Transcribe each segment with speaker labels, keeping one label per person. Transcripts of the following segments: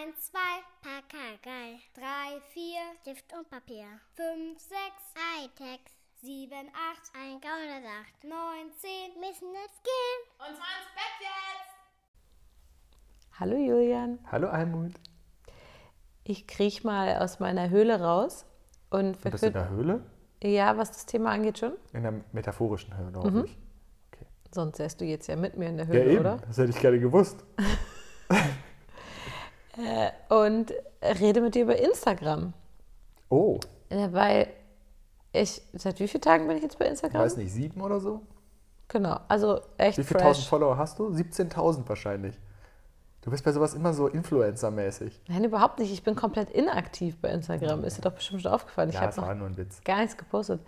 Speaker 1: 1, 2, Pakagei. 3, 4, Stift und Papier. 5, 6, Hightech. 7, 8, ein Gaunersacht. 9, 10, müssen jetzt gehen.
Speaker 2: Und zwar ins Bett jetzt!
Speaker 3: Hallo Julian,
Speaker 4: Hallo Almut.
Speaker 3: ich kriech mal aus meiner Höhle raus und
Speaker 4: Du bist in
Speaker 3: verkür-
Speaker 4: der Höhle?
Speaker 3: ja, was das Thema angeht schon.
Speaker 4: In der metaphorischen Höhle, hoffe ich.
Speaker 3: Sonst wärst du jetzt ja mit mir in der
Speaker 4: Ja,
Speaker 3: Höhle,
Speaker 4: eben.
Speaker 3: oder?
Speaker 4: Das hätte ich gerne gewusst.
Speaker 3: Und rede mit dir über Instagram,
Speaker 4: Oh,
Speaker 3: Äh, weil ich seit wie vielen Tagen bin ich jetzt bei
Speaker 4: ich
Speaker 3: Instagram?
Speaker 4: weiß nicht, sieben oder so?
Speaker 3: Genau, also echt
Speaker 4: Wie viele tausend. Follower hast du? 17.000 wahrscheinlich. Du bist bei sowas immer so Influencer-mäßig.
Speaker 3: Nein, überhaupt nicht. Ich bin komplett inaktiv bei Instagram. Ist dir doch bestimmt schon aufgefallen. Ich
Speaker 4: Ja,
Speaker 3: habe
Speaker 4: das war nur ein Witz.
Speaker 3: gar nichts gepostet.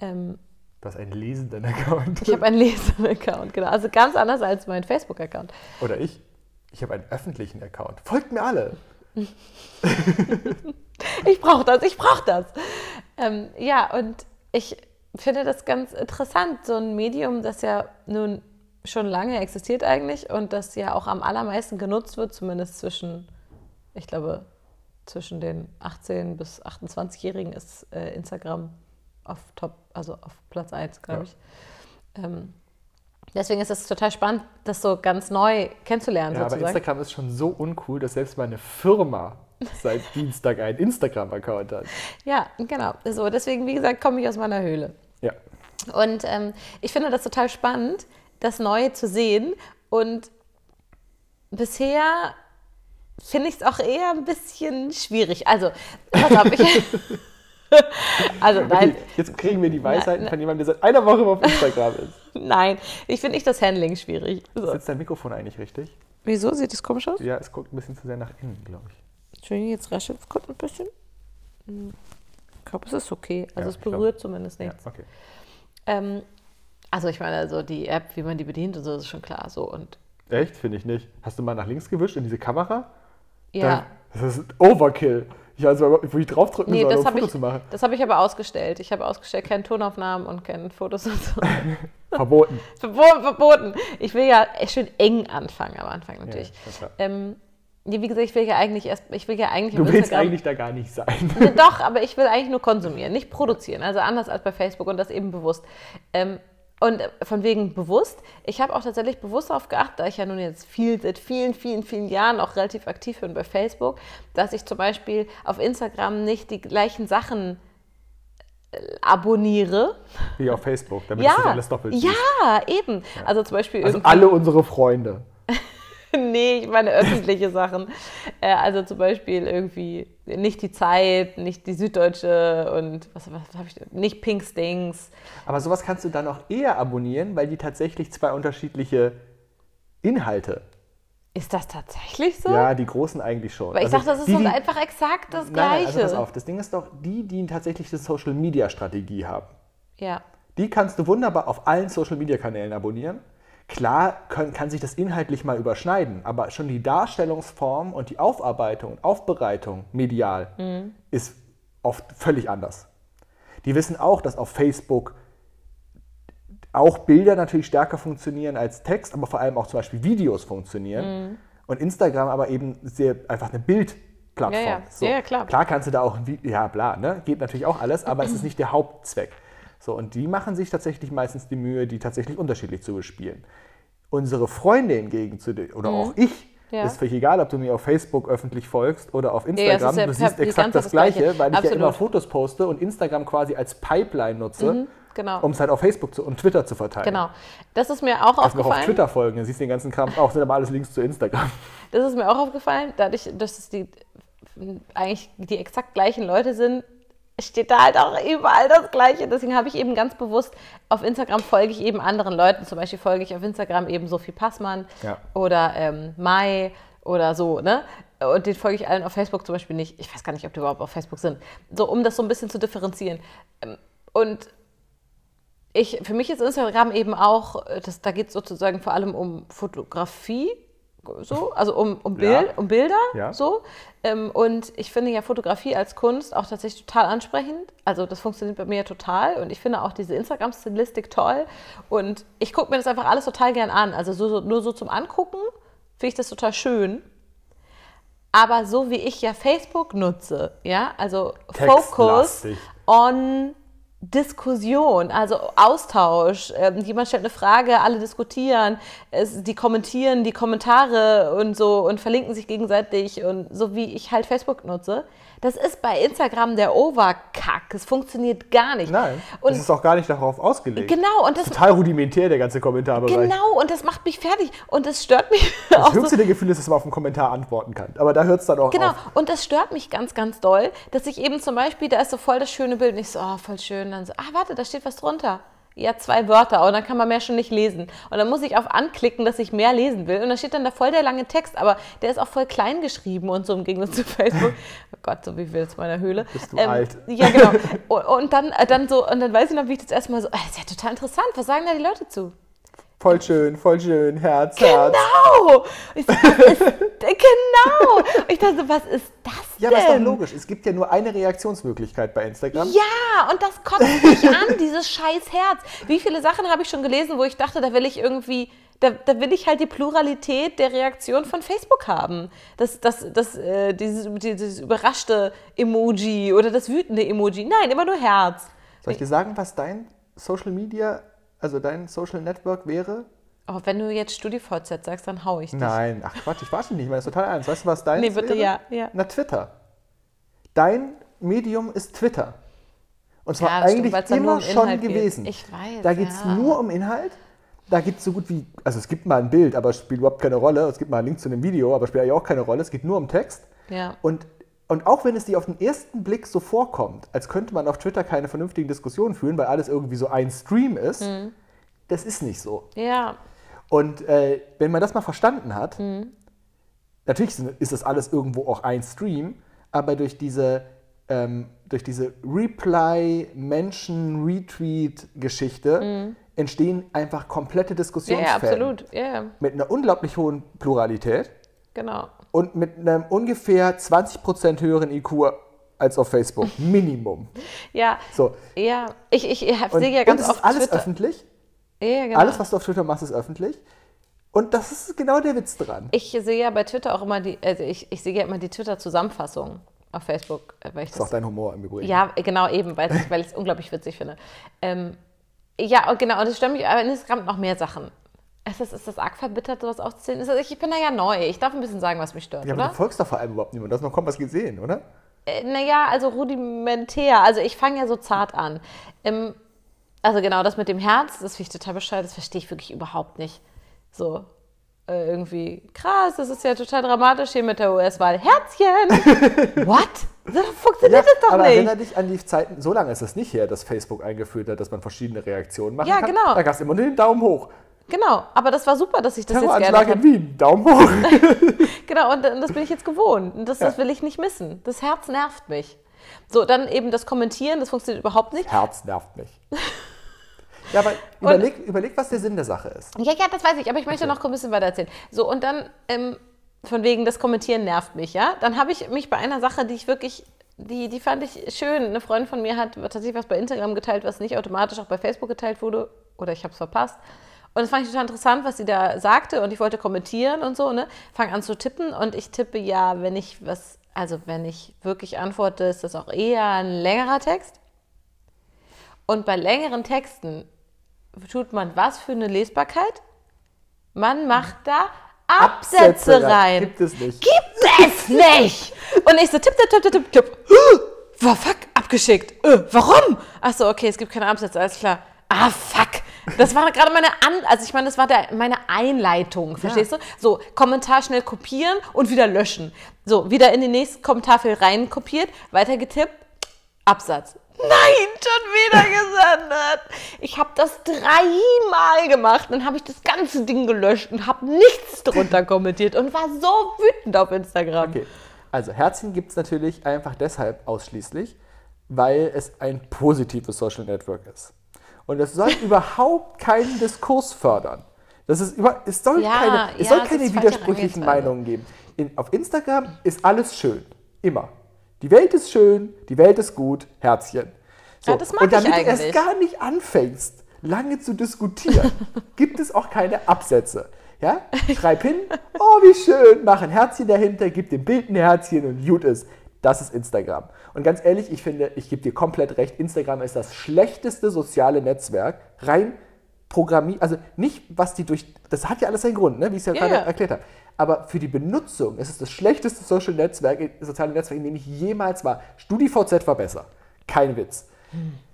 Speaker 3: Ähm,
Speaker 4: Du hast einen lesenden Account.
Speaker 3: ich habe einen Lesern-Account, genau. Also ganz anders als mein Facebook-Account.
Speaker 4: Oder ich. Ich habe einen öffentlichen Account. Folgt mir alle.
Speaker 3: Ich brauche das, ich brauche das. Ähm, ja, und ich finde das ganz interessant, so ein Medium, das ja nun schon lange existiert eigentlich und das ja auch am allermeisten genutzt wird, zumindest zwischen, ich glaube, zwischen den 18- bis 28-Jährigen ist äh, Instagram auf Top, also auf Platz 1, glaube
Speaker 4: Ja.
Speaker 3: ich. Ähm, deswegen ist es total spannend, das so ganz neu kennenzulernen,
Speaker 4: Ja, aber
Speaker 3: sozusagen.
Speaker 4: Instagram ist schon so uncool, dass selbst meine Firma seit Dienstag einen Instagram-Account hat.
Speaker 3: Ja, genau. So, deswegen, wie gesagt, komme ich aus meiner Höhle.
Speaker 4: Ja.
Speaker 3: Und ähm, ich finde das total spannend, das Neue zu sehen. Und bisher finde ich es auch eher ein bisschen schwierig. Also, pass auf, ich. also, nein,
Speaker 4: Okay, jetzt kriegen wir die Weisheiten
Speaker 3: Nein,
Speaker 4: von jemandem, der seit einer Woche auf Instagram ist.
Speaker 3: nein, ich finde nicht das Handling schwierig. So.
Speaker 4: Sitzt dein Mikrofon eigentlich richtig?
Speaker 3: Wieso? Sieht das komisch aus?
Speaker 4: Ja, es guckt ein bisschen zu sehr nach innen, glaube ich.
Speaker 3: Entschuldigung, jetzt raschelt es kurz ein bisschen. Hm. Ich glaube, es ist okay. Also,
Speaker 4: Ja,
Speaker 3: es
Speaker 4: ich glaub-
Speaker 3: berührt zumindest nichts.
Speaker 4: Ja, okay.
Speaker 3: Ähm, also, ich meine, also die App, wie man die bedient und so, ist schon klar. So und
Speaker 4: Echt? Finde ich nicht. Hast du mal nach links gewischt in diese Kamera?
Speaker 3: ja.
Speaker 4: Da, das ist Overkill. Ich weiß mal, wo ich draufdrücken
Speaker 3: Nee,
Speaker 4: soll,
Speaker 3: das
Speaker 4: um ein
Speaker 3: habe
Speaker 4: Foto
Speaker 3: ich,
Speaker 4: zu machen.
Speaker 3: das hab ich aber ausgestellt. Ich habe ausgestellt, keine Tonaufnahmen und keine Fotos und so.
Speaker 4: Verboten.
Speaker 3: Verbo- Verboten. Ich will ja schön eng anfangen am Anfang natürlich.
Speaker 4: Ja,
Speaker 3: ähm, nee, wie gesagt, ich will ja eigentlich erst, ich will ja eigentlich
Speaker 4: Du willst
Speaker 3: Instagram-
Speaker 4: eigentlich da gar nicht sein.
Speaker 3: Nee, Doch, aber ich will eigentlich nur konsumieren, nicht produzieren. Also anders als bei Facebook und das eben bewusst. Ähm, und von wegen bewusst, ich habe auch tatsächlich bewusst darauf geachtet, da ich ja nun jetzt viel, seit vielen, vielen, vielen Jahren auch relativ aktiv bin bei Facebook, dass ich zum Beispiel auf Instagram nicht die gleichen Sachen äh, abonniere.
Speaker 4: Wie auf Facebook, damit
Speaker 3: Ja,
Speaker 4: nicht alles doppelt
Speaker 3: ja, eben. Also zum Beispiel
Speaker 4: Also alle unsere Freunde.
Speaker 3: nee, ich meine öffentliche Sachen. Äh, also zum Beispiel irgendwie nicht die Zeit, nicht die Süddeutsche und was, was habe ich? Nicht Pink Stings.
Speaker 4: Aber sowas kannst du dann auch eher abonnieren, weil die tatsächlich zwei unterschiedliche Inhalte.
Speaker 3: Ist das tatsächlich so?
Speaker 4: Ja, die großen eigentlich schon.
Speaker 3: Weil ich
Speaker 4: Also
Speaker 3: dachte, das ist
Speaker 4: die, die-
Speaker 3: einfach exakt das
Speaker 4: Nein, nein,
Speaker 3: Gleiche.
Speaker 4: also pass auf, das Ding ist doch, die, die tatsächlich eine Social-Media-Strategie haben,
Speaker 3: Ja.
Speaker 4: die kannst du wunderbar auf allen Social-Media-Kanälen abonnieren. Klar können, kann sich das inhaltlich mal überschneiden, aber schon die Darstellungsform und die Aufarbeitung und Aufbereitung medial
Speaker 3: Mhm.
Speaker 4: ist oft völlig anders. Die wissen auch, dass auf Facebook auch Bilder natürlich stärker funktionieren als Text, aber vor allem auch zum Beispiel Videos funktionieren.
Speaker 3: Mhm.
Speaker 4: Und Instagram aber eben sehr einfach eine Bildplattform.
Speaker 3: Ja, ja.
Speaker 4: So.
Speaker 3: Ja, klar.
Speaker 4: Klar kannst du da auch, ja bla, ne? geht natürlich auch alles, aber es ist nicht der Hauptzweck. So, und die machen sich tatsächlich meistens die Mühe, die tatsächlich unterschiedlich zu bespielen. Unsere Freunde hingegen, zu den, oder auch ich,
Speaker 3: Mhm. Ja.
Speaker 4: ist völlig egal, ob du mir auf Facebook öffentlich folgst oder auf
Speaker 3: ja,
Speaker 4: Instagram,
Speaker 3: ist ja
Speaker 4: du siehst exakt das
Speaker 3: Gleiche.
Speaker 4: Gleiche, weil ich ja immer Fotos poste und Instagram quasi als Pipeline nutze,
Speaker 3: genau.
Speaker 4: um es halt auf Facebook zu, und Twitter zu verteilen.
Speaker 3: Genau. Das ist mir auch
Speaker 4: Kannst mir auch auf
Speaker 3: aufgefallen.
Speaker 4: Twitter folgen, dann siehst du den ganzen Kram auch, sind aber alles Links zu Instagram.
Speaker 3: Das ist mir auch aufgefallen, dadurch, dass es die eigentlich die exakt gleichen Leute sind, steht da halt auch überall das Gleiche. Deswegen habe ich eben ganz bewusst auf Instagram folge ich eben anderen Leuten. Zum Beispiel folge ich auf Instagram eben Sophie Passmann
Speaker 4: Ja.
Speaker 3: oder ähm, Mai oder so, ne? Und den folge ich allen auf Facebook zum Beispiel nicht. Ich weiß gar nicht, ob die überhaupt auf Facebook sind. So, um das so ein bisschen zu differenzieren. Ähm, Und ich, für mich ist Instagram eben auch, äh, das, da geht es sozusagen vor allem um Fotografie, so, also um, um, Bild,
Speaker 4: Ja.
Speaker 3: um Bilder,
Speaker 4: Ja.
Speaker 3: so. Ähm, und ich finde ja Fotografie als Kunst auch tatsächlich total ansprechend. Also das funktioniert bei mir total und ich finde auch diese Instagram-Stilistik toll. Und ich gucke mir das einfach alles total gern an. Also so, so, nur so zum Angucken finde ich das total schön. Aber so wie ich ja Facebook nutze, ja, also Focus on Diskussion, also Austausch. Ähm, jemand stellt eine Frage, alle diskutieren, es, die kommentieren die Kommentare und so und verlinken sich gegenseitig und so wie ich halt Facebook nutze. Das ist bei Instagram der Overkack. Es funktioniert gar nicht.
Speaker 4: Nein,
Speaker 3: Und
Speaker 4: das ist auch gar nicht darauf ausgelegt.
Speaker 3: genau, und das
Speaker 4: Total rudimentär, der ganze Kommentarbereich.
Speaker 3: genau und das macht mich fertig und das stört mich
Speaker 4: Das
Speaker 3: auch so.
Speaker 4: höchste der Gefühle ist, dass man auf einen Kommentar antworten kann. Aber da hört es dann auch
Speaker 3: Genau,
Speaker 4: auf.
Speaker 3: und das stört mich ganz, ganz doll, dass ich eben zum Beispiel, da ist so voll das schöne Bild und ich so, oh, voll schön, dann so, ah, warte, da steht was drunter. Ja, zwei Wörter und dann kann man mehr schon nicht lesen. Und dann muss ich auf anklicken, dass ich mehr lesen will. Und da steht dann da voll der lange Text, aber der ist auch voll klein geschrieben und so im Gegensatz zu Facebook. Oh Gott, so wie will es meiner Höhle.
Speaker 4: Bist du alt.
Speaker 3: Ja, genau. Und, und dann, äh, dann so, und dann weiß ich noch, wie ich das erstmal so, ah, das ist ja total interessant, was sagen da die Leute zu?
Speaker 4: Voll schön, voll schön, Herz, Herz.
Speaker 3: Genau! Ich ist, genau! Ich dachte was ist das
Speaker 4: Ja,
Speaker 3: denn?
Speaker 4: aber ist doch logisch. Es gibt ja nur eine Reaktionsmöglichkeit bei Instagram.
Speaker 3: Ja, und das kotzt mich an, dieses scheiß Herz. Wie viele Sachen habe ich schon gelesen, wo ich dachte, da will ich irgendwie, da, da will ich halt die Pluralität der Reaktion von Facebook haben. Das, das, das, äh, dieses, dieses überraschte Emoji oder das wütende Emoji. Nein, immer nur Herz.
Speaker 4: Soll ich dir sagen, was dein Social Media, also dein Social Network wäre?
Speaker 3: Oh, wenn du jetzt StudiVZ sagst, dann hau ich dich.
Speaker 4: Nein, ach Quatsch, ich warte nicht, ich meine das ist total ernst. Weißt du, was dein
Speaker 3: Nee, bitte,
Speaker 4: wäre?
Speaker 3: ja, ja.
Speaker 4: Na, Twitter. Dein Medium ist Twitter. Und zwar
Speaker 3: Ja, stimmt,
Speaker 4: eigentlich
Speaker 3: nur
Speaker 4: immer
Speaker 3: um
Speaker 4: schon
Speaker 3: Inhalt geht.
Speaker 4: gewesen.
Speaker 3: Ich weiß,
Speaker 4: Da geht es
Speaker 3: ja.
Speaker 4: nur um Inhalt. Da gibt es so gut wie, also es gibt mal ein Bild, aber es spielt überhaupt keine Rolle. Es gibt mal einen Link zu einem Video, aber spielt eigentlich auch keine Rolle. Es geht nur um Text.
Speaker 3: Ja.
Speaker 4: Und, und auch wenn es dir auf den ersten Blick so vorkommt, als könnte man auf Twitter keine vernünftigen Diskussionen führen, weil alles irgendwie so ein Stream ist,
Speaker 3: Mhm.
Speaker 4: das ist nicht so.
Speaker 3: Ja,
Speaker 4: Und äh, wenn man das mal verstanden hat,
Speaker 3: Mhm.
Speaker 4: natürlich ist das alles irgendwo auch ein Stream, aber durch diese, ähm, durch diese Reply-Menschen-Retweet-Geschichte entstehen einfach komplette
Speaker 3: Mhm. ja, absolut. Ja,
Speaker 4: Mit einer unglaublich hohen Pluralität
Speaker 3: genau.
Speaker 4: Und mit einem ungefähr 20% höheren IQ als auf Facebook. Minimum.
Speaker 3: Ja,
Speaker 4: So.
Speaker 3: ja. Ich, ich, ich
Speaker 4: Und,
Speaker 3: sehe ja
Speaker 4: und
Speaker 3: ganz
Speaker 4: es
Speaker 3: oft
Speaker 4: ist alles
Speaker 3: Twitter.
Speaker 4: öffentlich.
Speaker 3: Ja, genau.
Speaker 4: Alles, was du auf Twitter machst, ist öffentlich. Und das ist genau der Witz dran.
Speaker 3: Ich sehe ja bei Twitter auch immer die, also ich, ich sehe ja immer die Twitter-Zusammenfassung auf Facebook, weil ich
Speaker 4: Das ist auch dein Humor im Übrigen.
Speaker 3: Ja, genau eben, weil, ich- weil ich es unglaublich witzig finde. Ähm, ja, und genau, und es stört mich, aber in Instagram noch mehr Sachen. Ist das, ist das arg verbittert, sowas aufzuzählen? Ist das, ich bin da ja neu. Ich darf ein bisschen sagen, was mich stört,
Speaker 4: Ja, aber
Speaker 3: oder?
Speaker 4: du folgst doch vor allem überhaupt niemand. Du hast noch kaum was gesehen, oder?
Speaker 3: Äh, naja, also rudimentär. Also ich fange ja so zart an. Ähm, also genau, das mit dem Herz, das finde ich total bescheuert, das verstehe ich wirklich überhaupt nicht. So, äh, irgendwie, krass, das ist ja total dramatisch hier mit der US-Wahl. Herzchen! What? So funktioniert das doch
Speaker 4: aber
Speaker 3: nicht.
Speaker 4: erinnere dich an die Zeiten, so lange ist es nicht her, dass Facebook eingeführt hat, dass man verschiedene Reaktionen machen
Speaker 3: Ja,
Speaker 4: kann.
Speaker 3: genau.
Speaker 4: Da gab es immer nur den Daumen hoch.
Speaker 3: Genau, aber das war super, dass ich das jetzt gerne
Speaker 4: in. Wien, Daumen hoch.
Speaker 3: Genau, und, und das bin ich jetzt gewohnt. Und das, das will ich nicht missen. Das Herz nervt mich. So, dann eben das Kommentieren, das funktioniert überhaupt nicht.
Speaker 4: Herz nervt mich. Ja, aber überleg, überleg, was der Sinn der Sache ist.
Speaker 3: Ja, ja, das weiß ich, aber ich möchte noch ein bisschen weiter erzählen. So, und dann, ähm, von wegen, das Kommentieren nervt mich, ja. Dann habe ich mich bei einer Sache, die ich wirklich, die, die fand ich schön. Eine Freundin von mir hat tatsächlich was bei Instagram geteilt, was nicht automatisch auch bei Facebook geteilt wurde. Oder ich habe es verpasst. Und das fand ich total interessant, was sie da sagte. Und ich wollte kommentieren und so, ne? Fang an zu tippen. Und ich tippe ja, wenn ich was, also wenn ich wirklich antworte, ist das auch eher ein längerer Text. Und bei längeren Texten tut man was für eine Lesbarkeit? Man macht da Absätze, rein.
Speaker 4: Gibt es nicht.
Speaker 3: Gibt es nicht! Und ich so tipp, tipp, tipp, tipp, tipp. War fuck, abgeschickt. Äh, warum? Ach so, okay, es gibt keine Absätze, alles klar. Ah, fuck. Das war gerade meine An also ich meine, das war der, meine Einleitung, verstehst du? So, Kommentar schnell kopieren und wieder löschen. So, wieder in den nächsten Kommentarfeld rein kopiert, weiter getippt, Absatz. Nein, schon wieder gesendet. Ich habe das dreimal gemacht. Dann habe ich das ganze Ding gelöscht und habe nichts drunter kommentiert und war so wütend auf Instagram.
Speaker 4: Okay, also Herzchen gibt es natürlich einfach deshalb ausschließlich, weil es ein positives Social Network ist. Und es soll überhaupt keinen Diskurs fördern. Das ist über, es soll
Speaker 3: Ja,
Speaker 4: keine, es
Speaker 3: ja,
Speaker 4: soll
Speaker 3: das
Speaker 4: keine widersprüchlichen. Meinungen geben. In, auf Instagram ist alles schön. Immer. Die Welt ist schön, die Welt ist gut, Herzchen. So.
Speaker 3: Ja, das
Speaker 4: Und damit du erst gar nicht anfängst, lange zu diskutieren, gibt es auch keine Absätze. Ja? Schreib hin, oh, wie schön, mach ein Herzchen dahinter, gib dem Bild ein Herzchen und gut ist. Das ist Instagram. Und ganz ehrlich, ich finde, ich gebe dir komplett recht, Instagram ist das schlechteste soziale Netzwerk, rein programmiert, also nicht, was die durch, das hat ja alles seinen Grund, ne, wie ich es ja,
Speaker 3: Ja,
Speaker 4: gerade erklärt habe. Aber für die Benutzung ist es das schlechteste Social Netzwerk, soziale Netzwerk, in dem ich jemals war. StudiVZ war besser. Kein Witz.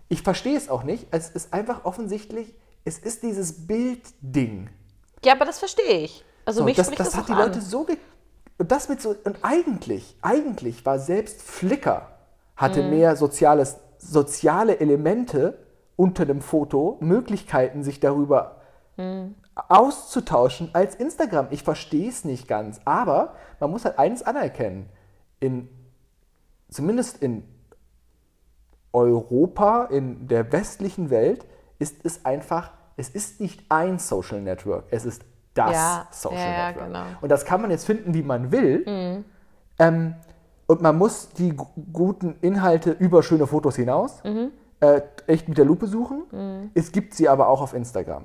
Speaker 4: Ich verstehe es auch nicht. Es ist einfach offensichtlich, es ist dieses Bildding.
Speaker 3: Ja, aber das verstehe ich. Also
Speaker 4: So,
Speaker 3: mich
Speaker 4: das
Speaker 3: spricht
Speaker 4: das
Speaker 3: das,
Speaker 4: hat
Speaker 3: auch
Speaker 4: die
Speaker 3: an.
Speaker 4: Leute so und das mit so und eigentlich eigentlich war selbst Flickr hatte
Speaker 3: Mhm.
Speaker 4: mehr soziales soziale Elemente unter dem Foto Möglichkeiten sich darüber
Speaker 3: Mhm.
Speaker 4: auszutauschen als Instagram. Ich verstehe es nicht ganz, aber man muss halt eines anerkennen. In zumindest in Europa, in der westlichen Welt, ist es einfach, es ist nicht ein Social Network, es ist das
Speaker 3: Ja,
Speaker 4: Social
Speaker 3: ja, ja,
Speaker 4: Network.
Speaker 3: genau.
Speaker 4: Und das kann man jetzt finden, wie man will. Ähm, und man muss die gu- guten Inhalte über schöne Fotos hinaus äh, echt mit der Lupe suchen. Es gibt sie aber auch auf Instagram.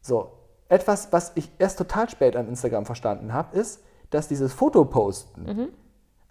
Speaker 4: So, etwas, was ich erst total spät an Instagram verstanden habe, ist, dass dieses Fotoposten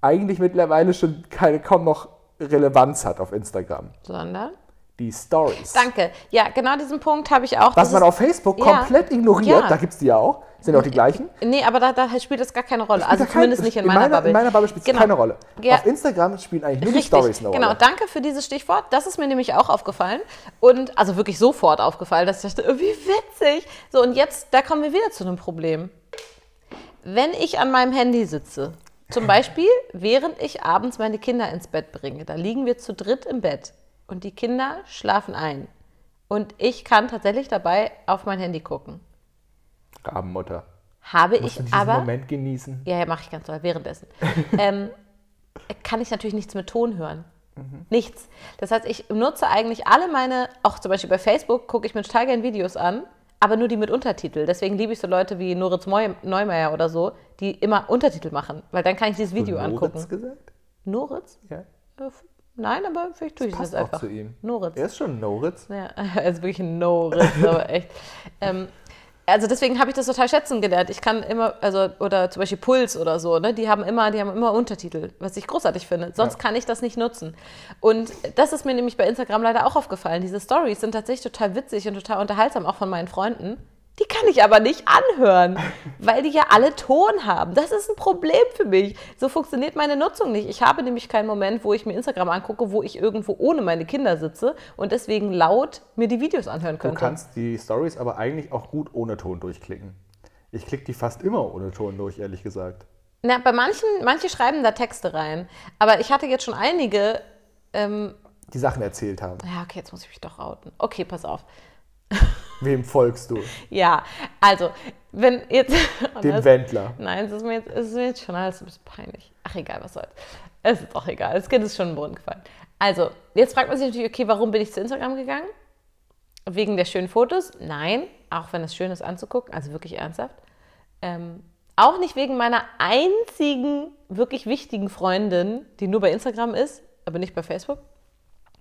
Speaker 4: eigentlich mittlerweile schon keine, kaum noch Relevanz hat auf Instagram.
Speaker 3: Sondern?
Speaker 4: Die Stories.
Speaker 3: Danke. Ja, genau diesen Punkt habe ich auch.
Speaker 4: Was man auf Facebook
Speaker 3: Ja.
Speaker 4: komplett ignoriert,
Speaker 3: Ja.
Speaker 4: da gibt es die ja auch, sind auch die gleichen.
Speaker 3: Nee, aber da, da spielt das gar keine Rolle. Also
Speaker 4: kein-
Speaker 3: zumindest nicht in meiner, Bubble.
Speaker 4: In meiner Bubble spielt es
Speaker 3: Genau.
Speaker 4: keine Rolle.
Speaker 3: Ja.
Speaker 4: Auf Instagram spielen eigentlich nur die
Speaker 3: Richtig,
Speaker 4: Stories eine
Speaker 3: genau.
Speaker 4: Rolle.
Speaker 3: Danke für dieses Stichwort. Das ist mir nämlich auch aufgefallen. Und also wirklich sofort aufgefallen, dass ich dachte, oh, wie witzig. So, und jetzt, da kommen wir wieder zu einem Problem. Wenn ich an meinem Handy sitze, zum Beispiel, während ich abends meine Kinder ins Bett bringe, da liegen wir zu dritt im Bett und die Kinder schlafen ein. Und ich kann tatsächlich dabei auf mein Handy gucken.
Speaker 4: Rabenmutter.
Speaker 3: Habe
Speaker 4: Musst
Speaker 3: ich
Speaker 4: du diesen
Speaker 3: aber.
Speaker 4: Moment genießen.
Speaker 3: Ja, ja, mache ich ganz toll, währenddessen. ähm, kann ich natürlich nichts mit Ton hören. Nichts. Das heißt, ich nutze eigentlich alle meine, auch zum Beispiel bei Facebook, gucke ich mir total gerne Videos an, aber nur die mit Untertitel. Deswegen liebe ich so Leute wie Noritz Neumeier oder so, die immer Untertitel machen, weil dann kann ich dieses Video
Speaker 4: Moritz
Speaker 3: angucken.
Speaker 4: gesagt?
Speaker 3: Noritz?
Speaker 4: Ja.
Speaker 3: Nein, aber vielleicht tue ich das
Speaker 4: auch
Speaker 3: einfach.
Speaker 4: zu ihm.
Speaker 3: Noritz.
Speaker 4: Er ist schon Noritz.
Speaker 3: Ja, er ist wirklich ein No-Riss, aber echt. Ähm, also deswegen habe ich das total schätzen gelernt. Ich kann immer, also, oder zum Beispiel Puls oder so, ne? Die haben immer, die haben immer Untertitel, was ich großartig finde. Sonst
Speaker 4: Ja.
Speaker 3: kann ich das nicht nutzen. Und das ist mir nämlich bei Instagram leider auch aufgefallen. Diese Stories sind tatsächlich total witzig und total unterhaltsam, auch von meinen Freunden. Die kann ich aber nicht anhören, weil die ja alle Ton haben. Das ist ein Problem für mich. So funktioniert meine Nutzung nicht. Ich habe nämlich keinen Moment, wo ich mir Instagram angucke, wo ich irgendwo ohne meine Kinder sitze und deswegen laut mir die Videos anhören
Speaker 4: Du
Speaker 3: könnte.
Speaker 4: kannst die Stories aber eigentlich auch gut ohne Ton durchklicken. Ich klicke die fast immer ohne Ton durch, ehrlich gesagt.
Speaker 3: Na, bei manchen, manche schreiben da Texte rein. Aber ich hatte jetzt schon einige. Ähm,
Speaker 4: Die Sachen erzählt haben.
Speaker 3: ja, okay, jetzt muss ich mich doch outen. Okay, pass auf.
Speaker 4: Wem folgst du?
Speaker 3: Ja, also, wenn jetzt.
Speaker 4: Dem
Speaker 3: Das-
Speaker 4: Wendler.
Speaker 3: Nein, es ist mir jetzt, es ist mir jetzt schon alles ein bisschen peinlich. Ach, egal, was soll's. Es ist doch egal. Das Kind ist schon den Boden gefallen. Also, jetzt fragt man sich natürlich, okay, warum bin ich zu Instagram gegangen? Wegen der schönen Fotos? Nein, auch wenn es schön ist anzugucken, also wirklich ernsthaft. Ähm, auch nicht wegen meiner einzigen wirklich wichtigen Freundin, die nur bei Instagram ist, aber nicht bei Facebook.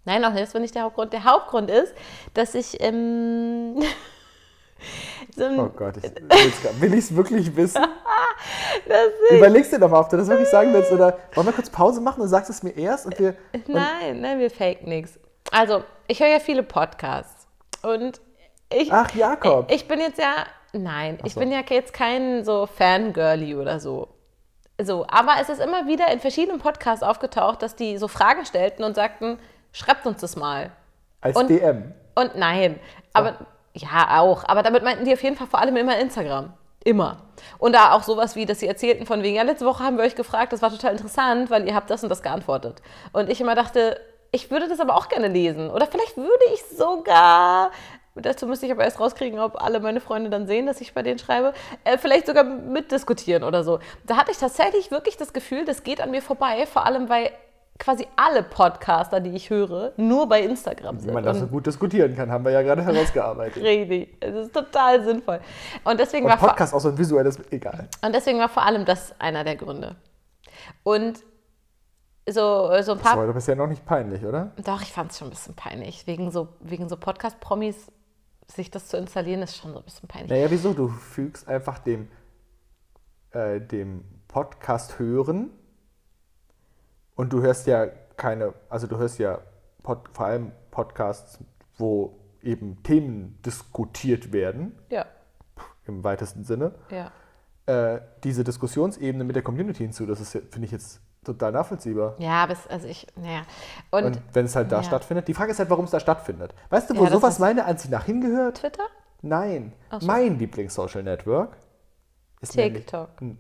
Speaker 3: Nein, auch das war nicht der Hauptgrund. Der Hauptgrund ist, dass ich ähm, so
Speaker 4: Oh Gott, ich will ich es wirklich wissen? Überlegst dir doch mal, ob du das wirklich sagen willst. Oder wollen wir kurz Pause machen und sagst es mir erst? Und wir, und
Speaker 3: Nein, nein, wir fake nichts. Also, ich höre ja viele Podcasts. Und ich,
Speaker 4: Ach, Jakob.
Speaker 3: ich bin jetzt ja, nein, ich
Speaker 4: so.
Speaker 3: bin ja jetzt kein so Fangirly oder so. So, aber es ist immer wieder in verschiedenen Podcasts aufgetaucht, dass die so Fragen stellten und sagten, schreibt uns das mal.
Speaker 4: als
Speaker 3: und-
Speaker 4: DM.
Speaker 3: Und nein, aber ja auch. Aber damit meinten die auf jeden Fall vor allem immer Instagram. Immer. Und da auch sowas wie, dass sie erzählten von wegen, ja, letzte Woche haben wir euch gefragt, das war total interessant, weil ihr habt das und das geantwortet. Und ich immer dachte, ich würde das aber auch gerne lesen. Oder vielleicht würde ich sogar, dazu müsste ich aber erst rauskriegen, ob alle meine Freunde dann sehen, dass ich bei denen schreibe, äh, vielleicht sogar mitdiskutieren oder so. Da hatte ich tatsächlich wirklich das Gefühl, das geht an mir vorbei, vor allem weil quasi alle Podcaster, die ich höre, nur bei Instagram sind.
Speaker 4: Wie man das so gut diskutieren kann, haben wir ja gerade herausgearbeitet.
Speaker 3: Richtig. Es ist total sinnvoll. Und deswegen,
Speaker 4: Und
Speaker 3: war
Speaker 4: Podcast auch so ein visuelles, egal.
Speaker 3: und deswegen war vor allem das einer der Gründe. Und so, so ein
Speaker 4: Das
Speaker 3: paar.
Speaker 4: war doch bisher noch nicht peinlich, oder?
Speaker 3: Doch, ich fand es schon ein bisschen peinlich. Wegen so, wegen so Podcast-Promis sich das zu installieren, ist schon so ein bisschen peinlich.
Speaker 4: Naja, wieso? Du fügst einfach dem, äh, dem Podcast hören und du hörst ja keine, also du hörst ja Pod, vor allem Podcasts, wo eben Themen diskutiert werden,
Speaker 3: Ja,
Speaker 4: im weitesten Sinne,
Speaker 3: ja.
Speaker 4: äh, diese Diskussionsebene mit der Community hinzu. Das ist, finde ich jetzt total nachvollziehbar.
Speaker 3: Ja, aber es, also ich, naja. Und,
Speaker 4: Und wenn es halt da
Speaker 3: ja.
Speaker 4: stattfindet, die Frage ist halt, warum es da stattfindet. Weißt du, wo
Speaker 3: Ja,
Speaker 4: sowas meiner Ansicht nach hingehört?
Speaker 3: Twitter?
Speaker 4: Nein.
Speaker 3: So.
Speaker 4: Mein Lieblings-Social Network ist
Speaker 3: TikTok.
Speaker 4: Nämlich,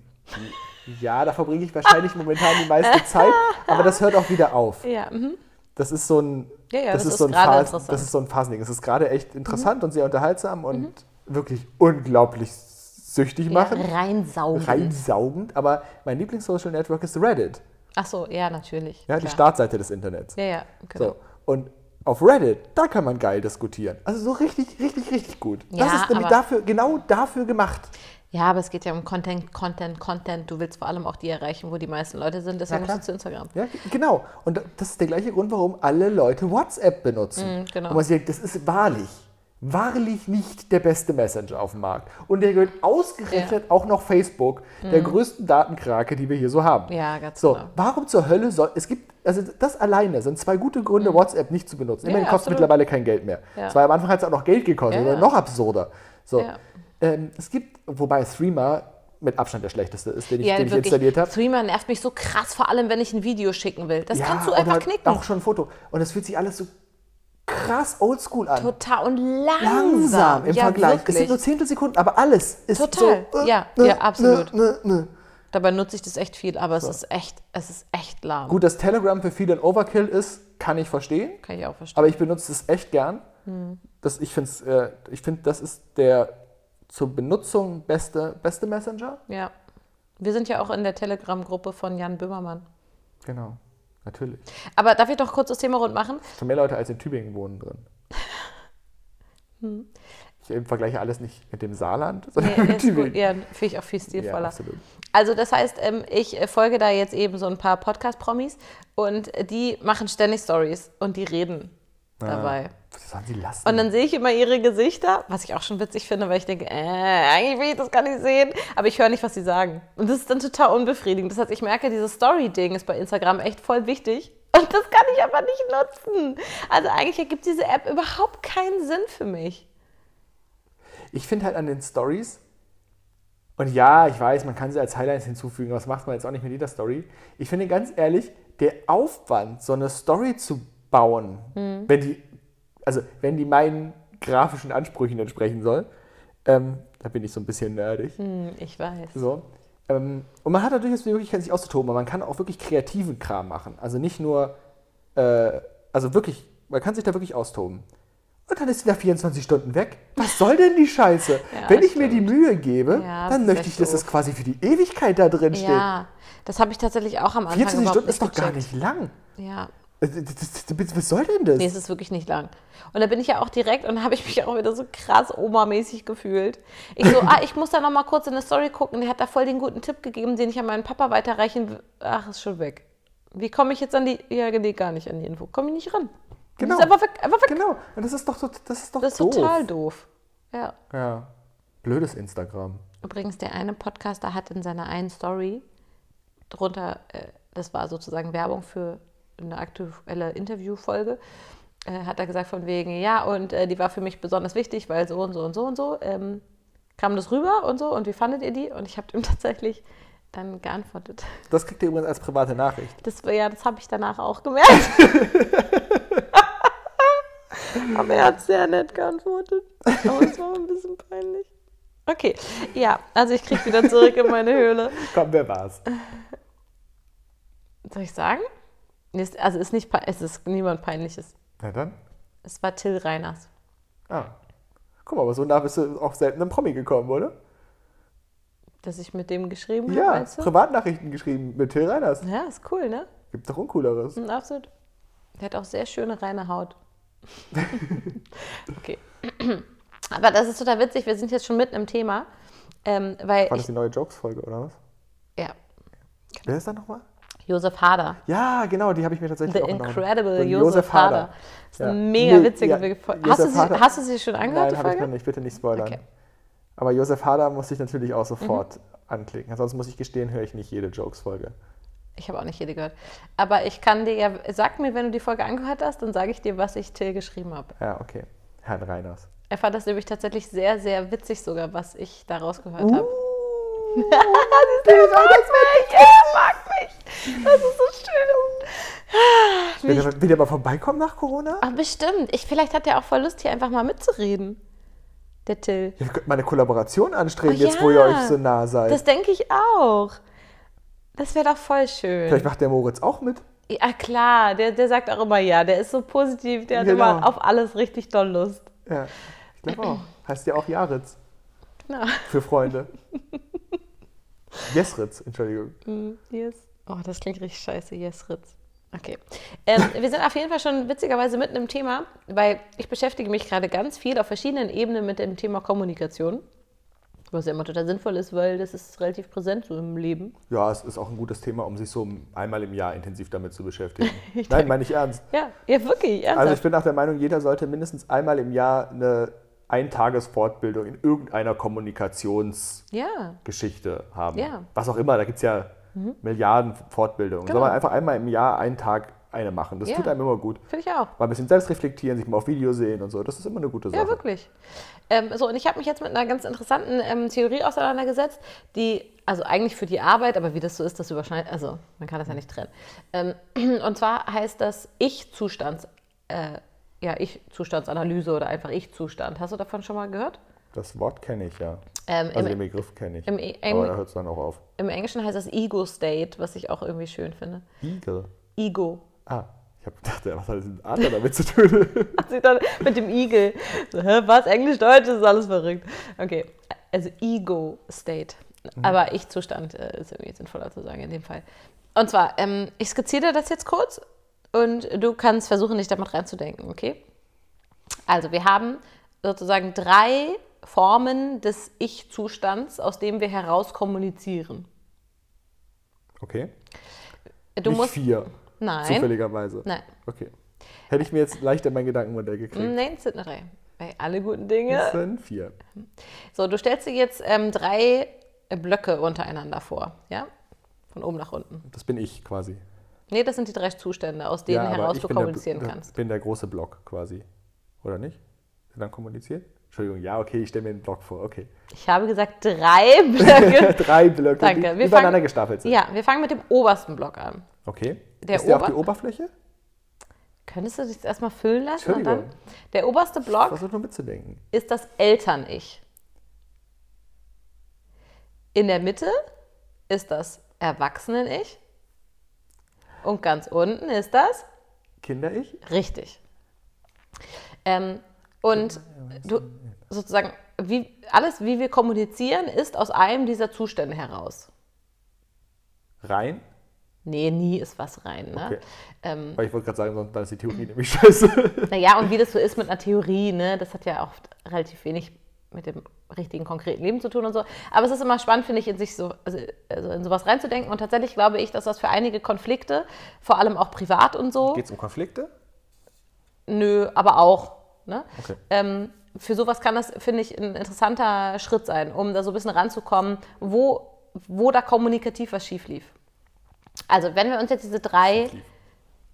Speaker 4: ja, da verbringe ich wahrscheinlich momentan die meiste Zeit, aber das hört auch wieder auf.
Speaker 3: Ja, mhm.
Speaker 4: Das ist so ein,
Speaker 3: Ja, ja,
Speaker 4: das
Speaker 3: das
Speaker 4: ist so ein
Speaker 3: gerade
Speaker 4: Phas- das ist so ein Phasending. Es ist gerade echt interessant und sehr unterhaltsam und wirklich unglaublich süchtig
Speaker 3: ja
Speaker 4: machen,
Speaker 3: reinsaugen.
Speaker 4: reinsaugend. Aber mein Lieblings-Social Network ist Reddit.
Speaker 3: Ach so, ja, natürlich.
Speaker 4: Ja, die
Speaker 3: klar.
Speaker 4: Startseite des Internets.
Speaker 3: Ja, ja, genau.
Speaker 4: So. Und auf Reddit, da kann man geil diskutieren. Also so richtig, richtig, richtig gut. das
Speaker 3: Ja,
Speaker 4: ist nämlich dafür, genau dafür gemacht.
Speaker 3: Ja, aber es geht ja um Content, Content, Content. Du willst vor allem auch die erreichen, wo die meisten Leute sind. Deswegen musst du zu Instagram.
Speaker 4: Ja, genau. Und das ist der gleiche Grund, warum alle Leute WhatsApp benutzen.
Speaker 3: Mm, genau.
Speaker 4: Und man sagt, das ist wahrlich, wahrlich nicht der beste Messenger auf dem Markt. Und der gehört ausgerechnet auch noch Facebook, der größten Datenkrake, die wir hier so haben.
Speaker 3: Mm. Ja, ganz
Speaker 4: So,
Speaker 3: genau.
Speaker 4: warum zur Hölle soll, es gibt, also das alleine sind zwei gute Gründe, WhatsApp nicht zu benutzen. Immerhin
Speaker 3: Mm. Ja,
Speaker 4: kostet
Speaker 3: absolut.
Speaker 4: mittlerweile kein Geld mehr.
Speaker 3: Ja.
Speaker 4: War am Anfang hat es auch noch Geld gekostet,
Speaker 3: Ja,
Speaker 4: oder
Speaker 3: ja.
Speaker 4: noch absurder. So,
Speaker 3: Ja.
Speaker 4: Ähm, es gibt, wobei Threema mit Abstand der schlechteste ist, den ich,
Speaker 3: Ja,
Speaker 4: den ich installiert habe.
Speaker 3: Streamer nervt mich so krass, vor allem wenn ich ein Video schicken will. Das kannst du einfach knicken.
Speaker 4: Auch schon ein Foto. Und es fühlt sich alles so krass oldschool an.
Speaker 3: Total und langsam.
Speaker 4: Langsam im
Speaker 3: ja,
Speaker 4: Vergleich. Es
Speaker 3: Wirklich.
Speaker 4: sind nur Zehntelsekunden, aber alles ist
Speaker 3: Total.
Speaker 4: so. äh,
Speaker 3: Ja,
Speaker 4: ne,
Speaker 3: ja, absolut.
Speaker 4: Ne, ne.
Speaker 3: Dabei nutze ich das echt viel, aber es ist echt, es ist echt lahm.
Speaker 4: Gut, dass Telegram für viele ein Overkill ist, kann ich verstehen.
Speaker 3: Kann ich auch verstehen.
Speaker 4: Aber ich benutze es echt gern.
Speaker 3: Hm.
Speaker 4: Das, ich finde, äh, ich find, das ist der zur Benutzung beste, beste Messenger.
Speaker 3: ja. Wir sind ja auch in der Telegram-Gruppe von Jan Böhmermann.
Speaker 4: Genau, natürlich.
Speaker 3: Aber darf ich doch kurz das Thema rund machen?
Speaker 4: Schon mehr Leute als in Tübingen wohnen drin.
Speaker 3: Hm.
Speaker 4: Ich äh, vergleiche alles nicht mit dem Saarland, sondern
Speaker 3: Nee,
Speaker 4: mit
Speaker 3: gut.
Speaker 4: Tübingen.
Speaker 3: Ja, finde ich auch viel
Speaker 4: Ja,
Speaker 3: stilvoller.
Speaker 4: absolut.
Speaker 3: Also das heißt, ähm, ich äh, folge da jetzt eben so ein paar Podcast-Promis und äh, die machen ständig Stories und die reden dabei. Und dann sehe ich immer ihre Gesichter, was ich auch schon witzig finde, weil ich denke, äh, eigentlich will ich das gar nicht sehen, aber ich höre nicht, was sie sagen. Und das ist dann total unbefriedigend. Das heißt, ich merke, dieses Story-Ding ist bei Instagram echt voll wichtig. Und das kann ich aber nicht nutzen. Also eigentlich ergibt diese App überhaupt keinen Sinn für mich.
Speaker 4: Ich finde halt an den Stories, und ja, ich weiß, man kann sie als Highlights hinzufügen, aber das macht man jetzt auch nicht mit jeder Story. Ich finde ganz ehrlich, der Aufwand, so eine Story zu bauen,
Speaker 3: Hm.
Speaker 4: wenn die, also wenn die meinen grafischen Ansprüchen entsprechen soll, ähm, da bin ich so ein bisschen nerdig.
Speaker 3: Hm, ich weiß.
Speaker 4: So. Ähm, und man hat natürlich die Möglichkeit, sich auszutoben, aber man kann auch wirklich kreativen Kram machen. Also nicht nur, äh, also wirklich, man kann sich da wirklich austoben. Und dann ist sie nach 24 Stunden weg. Was soll denn die Scheiße?
Speaker 3: Ja,
Speaker 4: Wenn ich mir die Mühe gebe,
Speaker 3: Ja,
Speaker 4: dann möchte ich, dass das quasi für die Ewigkeit da drin steht.
Speaker 3: Ja, das habe ich tatsächlich auch am Anfang
Speaker 4: 24
Speaker 3: überhaupt
Speaker 4: Stunden ist doch gar nicht lang.
Speaker 3: Ja,
Speaker 4: Äh, das- das- das- Was soll denn das?
Speaker 3: Nee, es ist wirklich nicht lang. Und da bin ich ja auch direkt und da habe ich mich auch wieder so krass Oma-mäßig gefühlt. Ich so, ah, ich muss da noch mal kurz in eine Story gucken. Der hat da voll den guten Tipp gegeben, den ich an meinen Papa weiterreichen will. Ach, ist schon weg. Wie komme ich jetzt an die, ja, nee, gar nicht an die Info. Komme ich nicht ran.
Speaker 4: Genau.
Speaker 3: Die ist einfach weg, einfach weg.
Speaker 4: Genau. Und das ist doch, so- das ist doch
Speaker 3: Das ist
Speaker 4: doof.
Speaker 3: total doof. Ja.
Speaker 4: Ja. Blödes Instagram.
Speaker 3: Übrigens, der eine Podcaster hat in seiner einen Story drunter, äh, das war sozusagen Werbung für eine aktuelle Interviewfolge, äh, hat er gesagt von wegen, ja, und äh, die war für mich besonders wichtig, weil so und so und so und so ähm, kam das rüber und so und wie fandet ihr die? Und ich habe ihm tatsächlich dann geantwortet.
Speaker 4: Das kriegt ihr übrigens als private Nachricht.
Speaker 3: Das, ja, das habe ich danach auch gemerkt. Aber er hat sehr nett geantwortet. Aber es war ein bisschen peinlich. Okay, ja, also ich kriege wieder zurück in meine Höhle.
Speaker 4: Komm, wer war's?
Speaker 3: Soll ich sagen? Nee, Also es ist, nicht, es ist niemand Peinliches.
Speaker 4: Na dann.
Speaker 3: Es war Till Reiners.
Speaker 4: Ah. Guck mal, aber so nah bist du auch selten im Promi gekommen, oder?
Speaker 3: Dass ich mit dem geschrieben habe,
Speaker 4: Ja,
Speaker 3: meinst du?
Speaker 4: Privatnachrichten geschrieben mit Till Reiners.
Speaker 3: Ja, ist cool, ne?
Speaker 4: Gibt doch Uncooleres.
Speaker 3: Mhm, Absolut. Der hat auch sehr schöne, reine Haut. okay. Aber das ist total witzig, wir sind jetzt schon mitten im Thema. Ähm, weil
Speaker 4: War das die neue Jokes-Folge, oder was?
Speaker 3: ja,
Speaker 4: Wer ist da nochmal?
Speaker 3: Josef Hader.
Speaker 4: Ja, genau, die habe ich mir tatsächlich
Speaker 3: The
Speaker 4: auch.
Speaker 3: Incredible
Speaker 4: Und
Speaker 3: Josef Hader. Das ist eine mega witzige Folge. Hast, du sie-
Speaker 4: Hader-
Speaker 3: hast du sie schon angehört,
Speaker 4: Nein, habe ich noch nicht. Bitte nicht spoilern.
Speaker 3: Okay.
Speaker 4: Aber Josef Hader muss ich natürlich auch sofort
Speaker 3: Mhm.
Speaker 4: anklicken. Ansonsten muss ich gestehen, höre ich nicht jede Jokes-Folge.
Speaker 3: Ich habe auch nicht jede gehört. Aber ich kann dir ja, sag mir, wenn du die Folge angehört hast, dann sage ich dir, was ich Till geschrieben habe.
Speaker 4: Ja, okay. Herrn Reiners.
Speaker 3: Er fand das nämlich tatsächlich sehr, sehr witzig sogar, was ich da rausgehört
Speaker 4: Uh.
Speaker 3: habe. Er mag mich, er mag mich. Das ist so schön.
Speaker 4: Will der, will der mal vorbeikommen nach Corona?
Speaker 3: Ach, bestimmt. Ich, vielleicht hat er auch voll Lust, hier einfach mal mitzureden. Der Till.
Speaker 4: Ihr könnt mal eine Kollaboration anstreben,
Speaker 3: Oh,
Speaker 4: jetzt
Speaker 3: ja.
Speaker 4: wo ihr euch so nah seid.
Speaker 3: Das denke ich auch. Das wäre doch voll schön.
Speaker 4: Vielleicht macht der Moritz auch mit.
Speaker 3: Ja, klar, der, der sagt auch immer ja. Der ist so positiv, der hat
Speaker 4: Genau.
Speaker 3: immer auf alles richtig doll Lust.
Speaker 4: Ja, ich glaube auch. Heißt ja auch Jaritz.
Speaker 3: Genau.
Speaker 4: Für Freunde. Jesritz, Entschuldigung.
Speaker 3: Mm, Yes. Oh, das klingt richtig scheiße. Yes, Ritz. Okay. Ähm, wir sind auf jeden Fall schon witzigerweise mitten im Thema, weil ich beschäftige mich gerade ganz viel auf verschiedenen Ebenen mit dem Thema Kommunikation. Was ja immer total sinnvoll ist, weil das ist relativ präsent so im Leben.
Speaker 4: Ja, es ist auch ein gutes Thema, um sich so einmal im Jahr intensiv damit zu beschäftigen. Nein, meine ich ernst.
Speaker 3: Ja, ja, wirklich.
Speaker 4: Also
Speaker 3: Ernsthaft.
Speaker 4: ich bin auch der Meinung, jeder sollte mindestens einmal im Jahr eine Eintagesfortbildung in irgendeiner Kommunikationsgeschichte
Speaker 3: ja,
Speaker 4: haben.
Speaker 3: Ja.
Speaker 4: Was auch immer, da gibt es ja Milliarden Fortbildungen.
Speaker 3: Genau.
Speaker 4: Soll man einfach einmal im Jahr einen Tag eine machen. Das
Speaker 3: Ja.
Speaker 4: tut einem immer gut.
Speaker 3: finde ich auch.
Speaker 4: Mal ein bisschen selbst reflektieren, sich mal auf Video sehen und so. Das ist immer eine gute Sache.
Speaker 3: Ja, wirklich. Ähm, so, und ich habe mich jetzt mit einer ganz interessanten ähm, Theorie auseinandergesetzt, die, also eigentlich für die Arbeit, aber wie das so ist, das überschneidet, also man kann das ja nicht trennen. Ähm, und zwar heißt das Ich-Zustands, äh, ja, Ich-Zustandsanalyse oder einfach Ich-Zustand. Hast du davon schon mal gehört?
Speaker 4: Das Wort kenne ich, ja.
Speaker 3: Ähm,
Speaker 4: Also
Speaker 3: im,
Speaker 4: den Begriff kenne ich.
Speaker 3: im, im,
Speaker 4: Aber da hört es dann auch auf.
Speaker 3: Im Englischen heißt das Ego-State, was ich auch irgendwie schön finde.
Speaker 4: Eagle.
Speaker 3: Ego.
Speaker 4: Ah, ich habe gedacht, was hat ein Adler damit zu tun?
Speaker 3: Mit dem Igel. So, hä, was? Englisch, Deutsch, das ist alles verrückt. Okay, also Ego-State. Aber Ich-Zustand äh, ist irgendwie sinnvoller zu sagen in dem Fall. Und zwar, ähm, ich skizziere das jetzt kurz und du kannst versuchen, dich damit reinzudenken, okay? Also, wir haben sozusagen drei Formen des Ich-Zustands, aus dem wir heraus kommunizieren.
Speaker 4: Okay.
Speaker 3: Du
Speaker 4: Nicht
Speaker 3: musst.
Speaker 4: vier.
Speaker 3: Nein.
Speaker 4: Zufälligerweise.
Speaker 3: Nein.
Speaker 4: Okay. Hätte ich mir jetzt leichter mein Gedankenmodell gekriegt.
Speaker 3: Nein, es sind drei. Bei alle guten Dinge.
Speaker 4: Das sind vier.
Speaker 3: So, du stellst dir jetzt ähm, drei Blöcke untereinander vor, ja? Von oben nach unten.
Speaker 4: Das bin ich quasi.
Speaker 3: Nee, das sind die drei Zustände, aus denen
Speaker 4: ja,
Speaker 3: heraus
Speaker 4: ich
Speaker 3: du kommunizieren
Speaker 4: der,
Speaker 3: kannst.
Speaker 4: bin der große Block quasi. Oder nicht? Der dann kommuniziert? Entschuldigung, ja, okay, ich stelle mir einen Block vor. Okay.
Speaker 3: Ich habe gesagt drei Blöcke.
Speaker 4: Drei Blöcke,
Speaker 3: Danke.
Speaker 4: die
Speaker 3: Wir
Speaker 4: übereinander
Speaker 3: fangen-
Speaker 4: gestapelt sind.
Speaker 3: ja, wir fangen mit dem obersten Block an.
Speaker 4: Okay.
Speaker 3: Der
Speaker 4: ist der
Speaker 3: Ober-
Speaker 4: die Oberfläche?
Speaker 3: Könntest du dich erstmal füllen lassen? Und dann? Der oberste Block
Speaker 4: Versuch nur mitzudenken.
Speaker 3: ist das Eltern-Ich. In der Mitte ist das Erwachsenen-Ich. Und ganz unten ist das
Speaker 4: Kinder-Ich?
Speaker 3: Richtig. Ähm, und du sozusagen, wie, alles, wie wir kommunizieren, ist aus einem dieser Zustände heraus.
Speaker 4: Rein?
Speaker 3: Nee, nie ist was rein. Ne?
Speaker 4: Okay.
Speaker 3: Ähm,
Speaker 4: Weil ich wollte gerade sagen, sonst dann ist die Theorie nämlich scheiße.
Speaker 3: naja, und wie das so ist mit einer Theorie, ne? das hat ja oft relativ wenig mit dem richtigen, konkreten Leben zu tun und so. Aber es ist immer spannend, finde ich, in sich so, also, also in sowas reinzudenken. Und tatsächlich glaube ich, dass das für einige Konflikte, vor allem auch privat und so,
Speaker 4: Geht es um Konflikte?
Speaker 3: Nö, aber auch. Ne?
Speaker 4: Okay.
Speaker 3: Ähm, für sowas kann das, finde ich, ein interessanter Schritt sein, um da so ein bisschen ranzukommen, wo, wo da kommunikativ was schief lief. Also, wenn wir uns jetzt diese drei,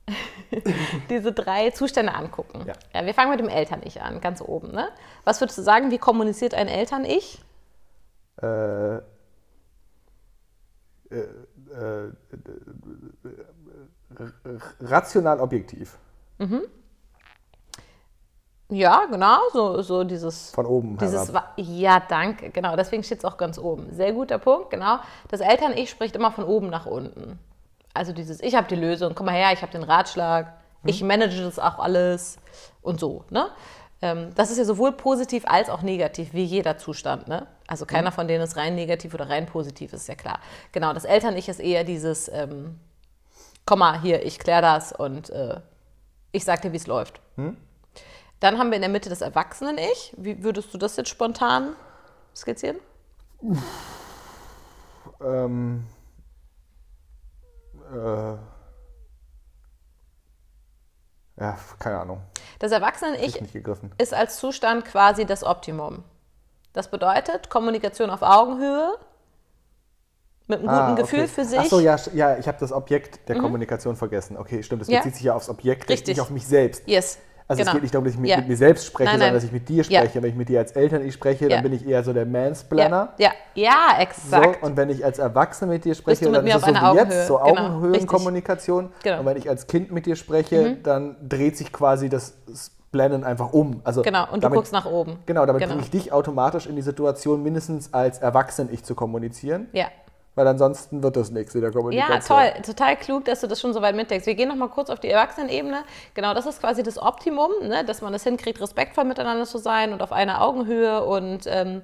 Speaker 3: diese drei Zustände angucken.
Speaker 4: Ja.
Speaker 3: wir fangen mit dem Eltern-Ich an, ganz oben. Ne? Was würdest du sagen, wie kommuniziert ein Eltern-Ich?
Speaker 4: Äh, äh, äh, rational objektiv.
Speaker 3: Ja, genau, so, so dieses.
Speaker 4: Von oben
Speaker 3: Dieses,
Speaker 4: herab.
Speaker 3: Ja, danke, genau, deswegen steht es auch ganz oben. Sehr guter Punkt, genau. Das Eltern-Ich spricht immer von oben nach unten. Also dieses, ich habe die Lösung, komm mal her, ich habe den Ratschlag, ich manage das auch alles und so. Ne? Ähm, das ist ja sowohl positiv als auch negativ, wie jeder Zustand. Ne? Also keiner von denen ist rein negativ oder rein positiv, ist ja klar. Genau, das Eltern-Ich ist eher dieses, ähm, komm mal hier, ich kläre das und äh, ich sag dir, wie es läuft. Dann haben wir in der Mitte das Erwachsenen-Ich. Wie würdest du das jetzt spontan skizzieren?
Speaker 4: Ähm, äh, ja, keine Ahnung.
Speaker 3: Das Erwachsenen-Ich ist als Zustand quasi das Optimum. Das bedeutet Kommunikation auf Augenhöhe, mit einem
Speaker 4: ah,
Speaker 3: guten
Speaker 4: Gefühl
Speaker 3: für sich.
Speaker 4: Achso, ja, ja, ich habe das Objekt der mhm. Kommunikation vergessen. Okay, stimmt. Das bezieht ja. sich ja aufs Objekt,
Speaker 3: richtig.
Speaker 4: nicht auf mich selbst.
Speaker 3: Yes.
Speaker 4: Also
Speaker 3: genau.
Speaker 4: es geht nicht darum, dass ich mit,
Speaker 3: Ja.
Speaker 4: mit mir selbst spreche,
Speaker 3: Nein,
Speaker 4: sondern
Speaker 3: nein.
Speaker 4: dass ich mit dir
Speaker 3: Ja.
Speaker 4: spreche. Wenn ich mit dir als Eltern ich spreche,
Speaker 3: Ja.
Speaker 4: dann bin ich eher so der Mansplainer.
Speaker 3: Ja, ja, ja exakt.
Speaker 4: So, und wenn ich als Erwachsener mit dir spreche,
Speaker 3: mit
Speaker 4: dann ist es so wie
Speaker 3: Augenhöhe.
Speaker 4: jetzt, so
Speaker 3: Genau,
Speaker 4: Augenhöhenkommunikation.
Speaker 3: Genau. Mhm.
Speaker 4: Und wenn ich als Kind mit dir spreche, dann dreht sich quasi das Blenden einfach um. Also
Speaker 3: genau, und du
Speaker 4: damit,
Speaker 3: guckst nach oben.
Speaker 4: Genau, damit
Speaker 3: Genau.
Speaker 4: bringe ich dich automatisch in die Situation, mindestens als Erwachsen-Ich zu kommunizieren,
Speaker 3: Ja.
Speaker 4: Weil ansonsten wird das nichts in der
Speaker 3: Ja,
Speaker 4: Kommunikation.
Speaker 3: toll, total klug, dass du das schon so weit mitdenkst. Wir gehen noch mal kurz auf die Erwachsenenebene. Genau, das ist quasi das Optimum, ne? dass man es hinkriegt, respektvoll miteinander zu sein und auf einer Augenhöhe und ähm,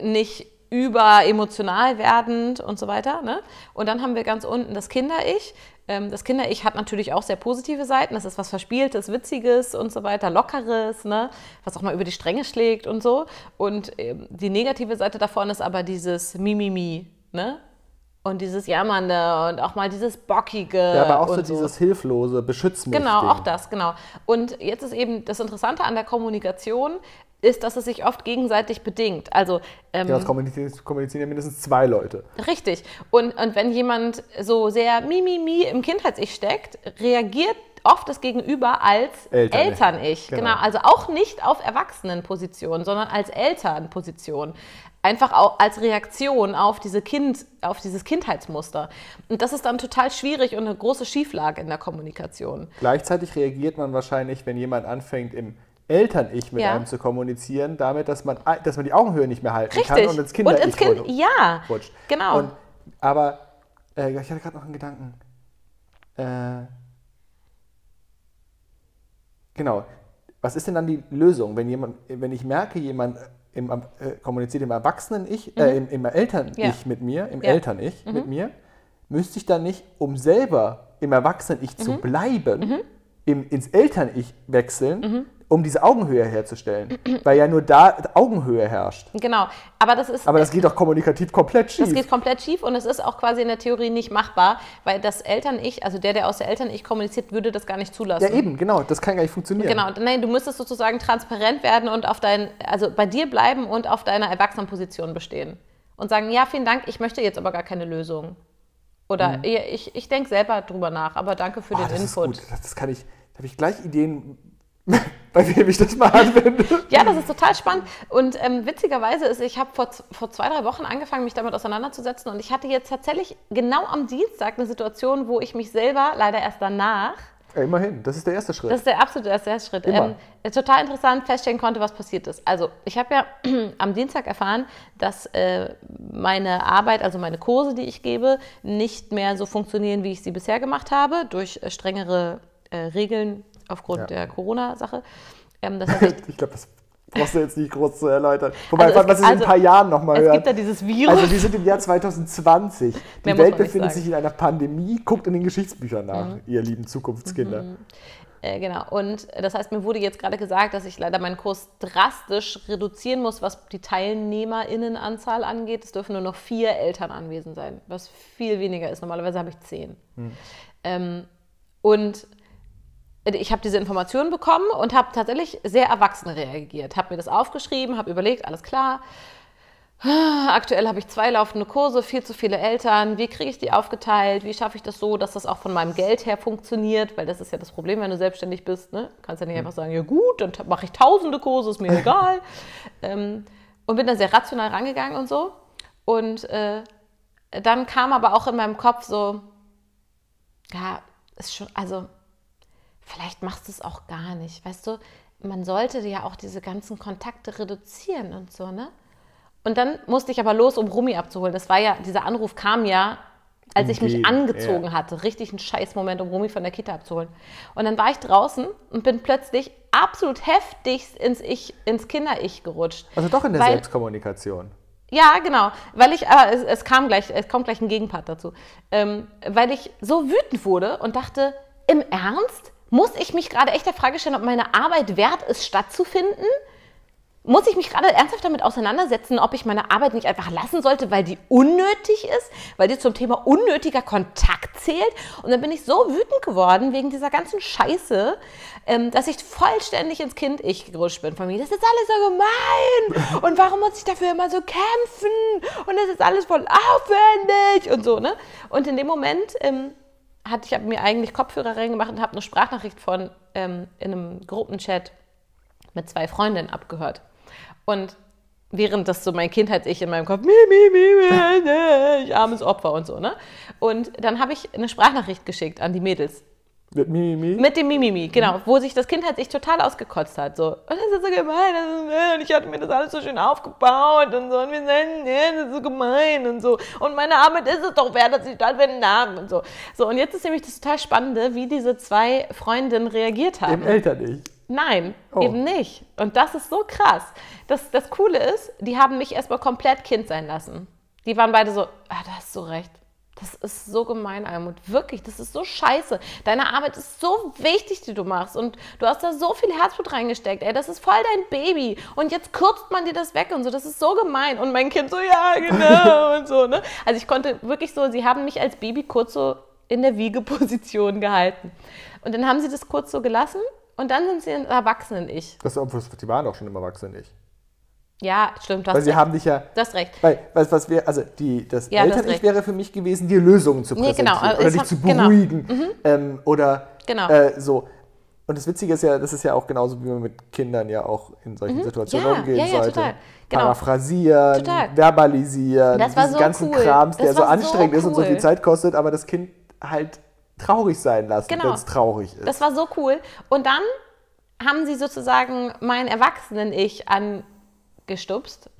Speaker 3: nicht über emotional werdend und so weiter. Ne? Und dann haben wir ganz unten das Kinder-Ich. Ähm, das Kinder-Ich hat natürlich auch sehr positive Seiten. Das ist was Verspieltes, Witziges und so weiter, Lockeres, ne? was auch mal über die Stränge schlägt und so. Und ähm, die negative Seite davon ist aber dieses Mimimi. Ne? Und dieses Jammernde und auch mal dieses Bockige.
Speaker 4: Ja, aber auch so
Speaker 3: und
Speaker 4: dieses hilflose, beschütz mich.
Speaker 3: Genau, auch das, genau. Und jetzt ist eben das Interessante an der Kommunikation, ist, dass es sich oft gegenseitig bedingt. Also ähm,
Speaker 4: Ja, das kommunizieren, ja mindestens zwei Leute.
Speaker 3: richtig. Und, und wenn jemand so sehr Mimimi im Kindheits-Ich steckt, reagiert oft das Gegenüber als
Speaker 4: Eltern-Ich.
Speaker 3: Eltern-Ich.
Speaker 4: Genau.
Speaker 3: Genau. Also auch nicht auf Erwachsenenposition, sondern als Elternposition. Einfach auch als Reaktion auf, diese kind, auf dieses Kindheitsmuster. Und das ist dann total schwierig und eine große Schieflage in der Kommunikation.
Speaker 4: Gleichzeitig reagiert man wahrscheinlich, wenn jemand anfängt, im Eltern-Ich mit
Speaker 3: Ja.
Speaker 4: einem zu kommunizieren, damit, dass man, dass man die Augenhöhe nicht mehr halten kann
Speaker 3: Richtig.
Speaker 4: und ins Kinder-Ich
Speaker 3: ins Kind,
Speaker 4: rutscht.
Speaker 3: ja,
Speaker 4: rutscht.
Speaker 3: genau.
Speaker 4: Und, aber äh, ich hatte gerade noch einen Gedanken. Äh, genau. Was ist denn dann die Lösung, wenn jemand, wenn ich merke, jemand im, äh, kommuniziert im Erwachsenen-Ich, äh, im, im Eltern-Ich
Speaker 3: Mhm. Ja.
Speaker 4: mit mir, im
Speaker 3: Ja. Mhm.
Speaker 4: Eltern-Ich mit mir, müsste ich dann nicht, um selber im Erwachsenen-Ich
Speaker 3: Mhm.
Speaker 4: zu bleiben, im, ins Eltern-Ich wechseln, um diese Augenhöhe herzustellen? Weil ja nur da Augenhöhe herrscht.
Speaker 3: Genau. Aber das ist
Speaker 4: Aber das geht doch kommunikativ komplett schief.
Speaker 3: Das geht komplett schief und es ist auch quasi in der Theorie nicht machbar, weil das Eltern-Ich, also der, der aus der Eltern-Ich kommuniziert, würde das gar nicht zulassen.
Speaker 4: ja, eben, genau. Das kann gar nicht funktionieren.
Speaker 3: Genau, nein, du müsstest sozusagen transparent werden und auf dein, also bei dir bleiben und auf deiner Erwachsenenposition bestehen. Und sagen, ja, vielen Dank, ich möchte jetzt aber gar keine Lösung. Oder ja, ich, ich denke selber drüber nach, aber danke für
Speaker 4: Mhm. Oh,
Speaker 3: den
Speaker 4: das ist
Speaker 3: Input.
Speaker 4: gut. Das, das kann ich, da habe ich gleich Ideen, bei wem ich das mal anwende.
Speaker 3: Ja, das ist total spannend. Und ähm, witzigerweise ist, ich habe vor, vor zwei, drei Wochen angefangen, mich damit auseinanderzusetzen. Und ich hatte jetzt tatsächlich genau am Dienstag eine Situation, wo ich mich selber, leider erst danach,
Speaker 4: Ja, immerhin, das ist der erste Schritt.
Speaker 3: das ist der absolute erste Schritt, ähm, total interessant feststellen konnte, was passiert ist. Also ich habe ja am Dienstag erfahren, dass äh, meine Arbeit, also meine Kurse, die ich gebe, nicht mehr so funktionieren, wie ich sie bisher gemacht habe, durch äh, strengere äh, Regeln aufgrund
Speaker 4: Ja.
Speaker 3: der Corona-Sache. Ähm, das heißt, ich,
Speaker 4: glaube, das brauchst du jetzt nicht groß zu erläutern. Wobei,
Speaker 3: Also es-
Speaker 4: was ist in ein
Speaker 3: also,
Speaker 4: paar Jahren nochmal
Speaker 3: es
Speaker 4: hören?
Speaker 3: gibt da dieses Virus.
Speaker 4: Also wir sind im Jahr 2020. Die
Speaker 3: Mehr muss
Speaker 4: Welt befindet sich in einer Pandemie. Guckt in den Geschichtsbüchern nach,
Speaker 3: Mhm.
Speaker 4: ihr lieben Zukunftskinder.
Speaker 3: Äh, genau. Und das heißt, mir wurde jetzt gerade gesagt, dass ich leider meinen Kurs drastisch reduzieren muss, was die TeilnehmerInnenanzahl angeht. Es dürfen nur noch vier Eltern anwesend sein, was viel weniger ist. Normalerweise habe ich zehn. Ähm, und ich habe diese Informationen bekommen und habe tatsächlich sehr erwachsen reagiert. Habe mir das aufgeschrieben, habe überlegt, alles klar. Aktuell habe ich zwei laufende Kurse, viel zu viele Eltern. Wie kriege ich die aufgeteilt? Wie schaffe ich das so, dass das auch von meinem Geld her funktioniert? Weil das ist ja das Problem, wenn du selbstständig bist. Ne? Du kannst ja nicht einfach sagen, ja gut, dann mache ich tausende Kurse, ist mir egal. ähm, und bin da sehr rational rangegangen und so. Und äh, dann kam aber auch in meinem Kopf so, ja, ist schon, also vielleicht machst du es auch gar nicht. Weißt du, man sollte ja auch diese ganzen Kontakte reduzieren und so, ne? Und dann musste ich aber los, um Rumi abzuholen. Das war ja, dieser Anruf kam ja, als ich mich angezogen
Speaker 4: ja.
Speaker 3: hatte. Richtig ein scheiß Moment, um Rumi von der Kita abzuholen. Und dann war ich draußen und bin plötzlich absolut heftigst ins Ich, ins Kinder-Ich gerutscht.
Speaker 4: Also doch in der
Speaker 3: Weil-
Speaker 4: Selbstkommunikation.
Speaker 3: Ja, genau. Weil ich, aber es, es kam gleich, es kommt gleich ein Gegenpart dazu. Ähm, weil ich so wütend wurde und dachte, im Ernst? Muss ich mich gerade echt der Frage stellen, ob meine Arbeit wert ist, stattzufinden? muss ich mich gerade ernsthaft damit auseinandersetzen, ob ich meine Arbeit nicht einfach lassen sollte, weil die unnötig ist, weil die zum Thema unnötiger Kontakt zählt. Und dann bin ich so wütend geworden wegen dieser ganzen Scheiße, ähm, dass ich vollständig ins Kind-Ich gerutscht bin von mir. Das ist alles so gemein und warum muss ich dafür immer so kämpfen und das ist alles voll aufwendig und so, ne? Und in dem Moment ähm, hatte ich hab mir eigentlich Kopfhörer reingemacht und habe eine Sprachnachricht von ähm, in einem Gruppenchat mit zwei Freundinnen abgehört. Und während das so mein Kindheits-Ich in meinem Kopf, mi, mi, mi, mi, ich armes Opfer und so, ne? Und dann habe ich eine Sprachnachricht geschickt an die Mädels.
Speaker 4: Mit Mimimi.
Speaker 3: Mit dem Mimimi, genau, wo sich das Kindheits-Ich total ausgekotzt hat. So, "Oh, das ist so gemein, das ist, und ich hatte mir das alles so schön aufgebaut und so, und wir sagen, nee, das ist so gemein und so. Und meine Arbeit ist es doch wert, dass ich da einen Namen und so. So, und jetzt ist nämlich das total Spannende, wie diese zwei Freundinnen reagiert haben.
Speaker 4: Dem Eltern-Ich.
Speaker 3: Nein,
Speaker 4: Oh.
Speaker 3: eben nicht. Und das ist so krass. Das, das Coole ist, die haben mich erstmal komplett Kind sein lassen. Die waren beide so, ah, da hast du recht. Das ist so gemein, Almut. Wirklich, das ist so scheiße. Deine Arbeit ist so wichtig, die du machst. Und du hast da so viel Herzblut reingesteckt. Ey, das ist voll dein Baby. Und jetzt kürzt man dir das weg und so. Das ist so gemein. Und mein Kind so, ja, genau. und so, ne? Also ich konnte wirklich so, sie haben mich als Baby kurz so in der Wiegeposition gehalten. Und dann haben sie das kurz so gelassen. Und dann sind sie ein Erwachsenen-Ich.
Speaker 4: Das, die waren auch schon immer erwachsen, ich.
Speaker 3: Ja, stimmt,
Speaker 4: Weil sie
Speaker 3: recht.
Speaker 4: haben dich ja.
Speaker 3: Du hast recht.
Speaker 4: Weil, was, was wäre, also die, das
Speaker 3: Ja,
Speaker 4: Eltern-Ich wäre für mich gewesen, dir Lösungen zu
Speaker 3: Nee, genau,
Speaker 4: präsentieren
Speaker 3: also
Speaker 4: oder dich zu
Speaker 3: genau.
Speaker 4: beruhigen ähm, oder
Speaker 3: Genau.
Speaker 4: äh, so. Und das Witzige ist ja, das ist ja auch genauso, wie man mit Kindern ja auch in solchen Situationen
Speaker 3: Mhm. Ja,
Speaker 4: umgehen
Speaker 3: ja, ja,
Speaker 4: sollte.
Speaker 3: total. Genau.
Speaker 4: Paraphrasieren,
Speaker 3: Total.
Speaker 4: verbalisieren,
Speaker 3: Das
Speaker 4: diesen
Speaker 3: so
Speaker 4: ganzen
Speaker 3: cool.
Speaker 4: Krams, der so
Speaker 3: war so
Speaker 4: anstrengend ist und so viel Zeit kostet, aber das Kind halt traurig sein lassen,
Speaker 3: Genau.
Speaker 4: wenn es traurig ist.
Speaker 3: Das war so cool. Und dann haben sie sozusagen mein Erwachsenen-Ich angestupst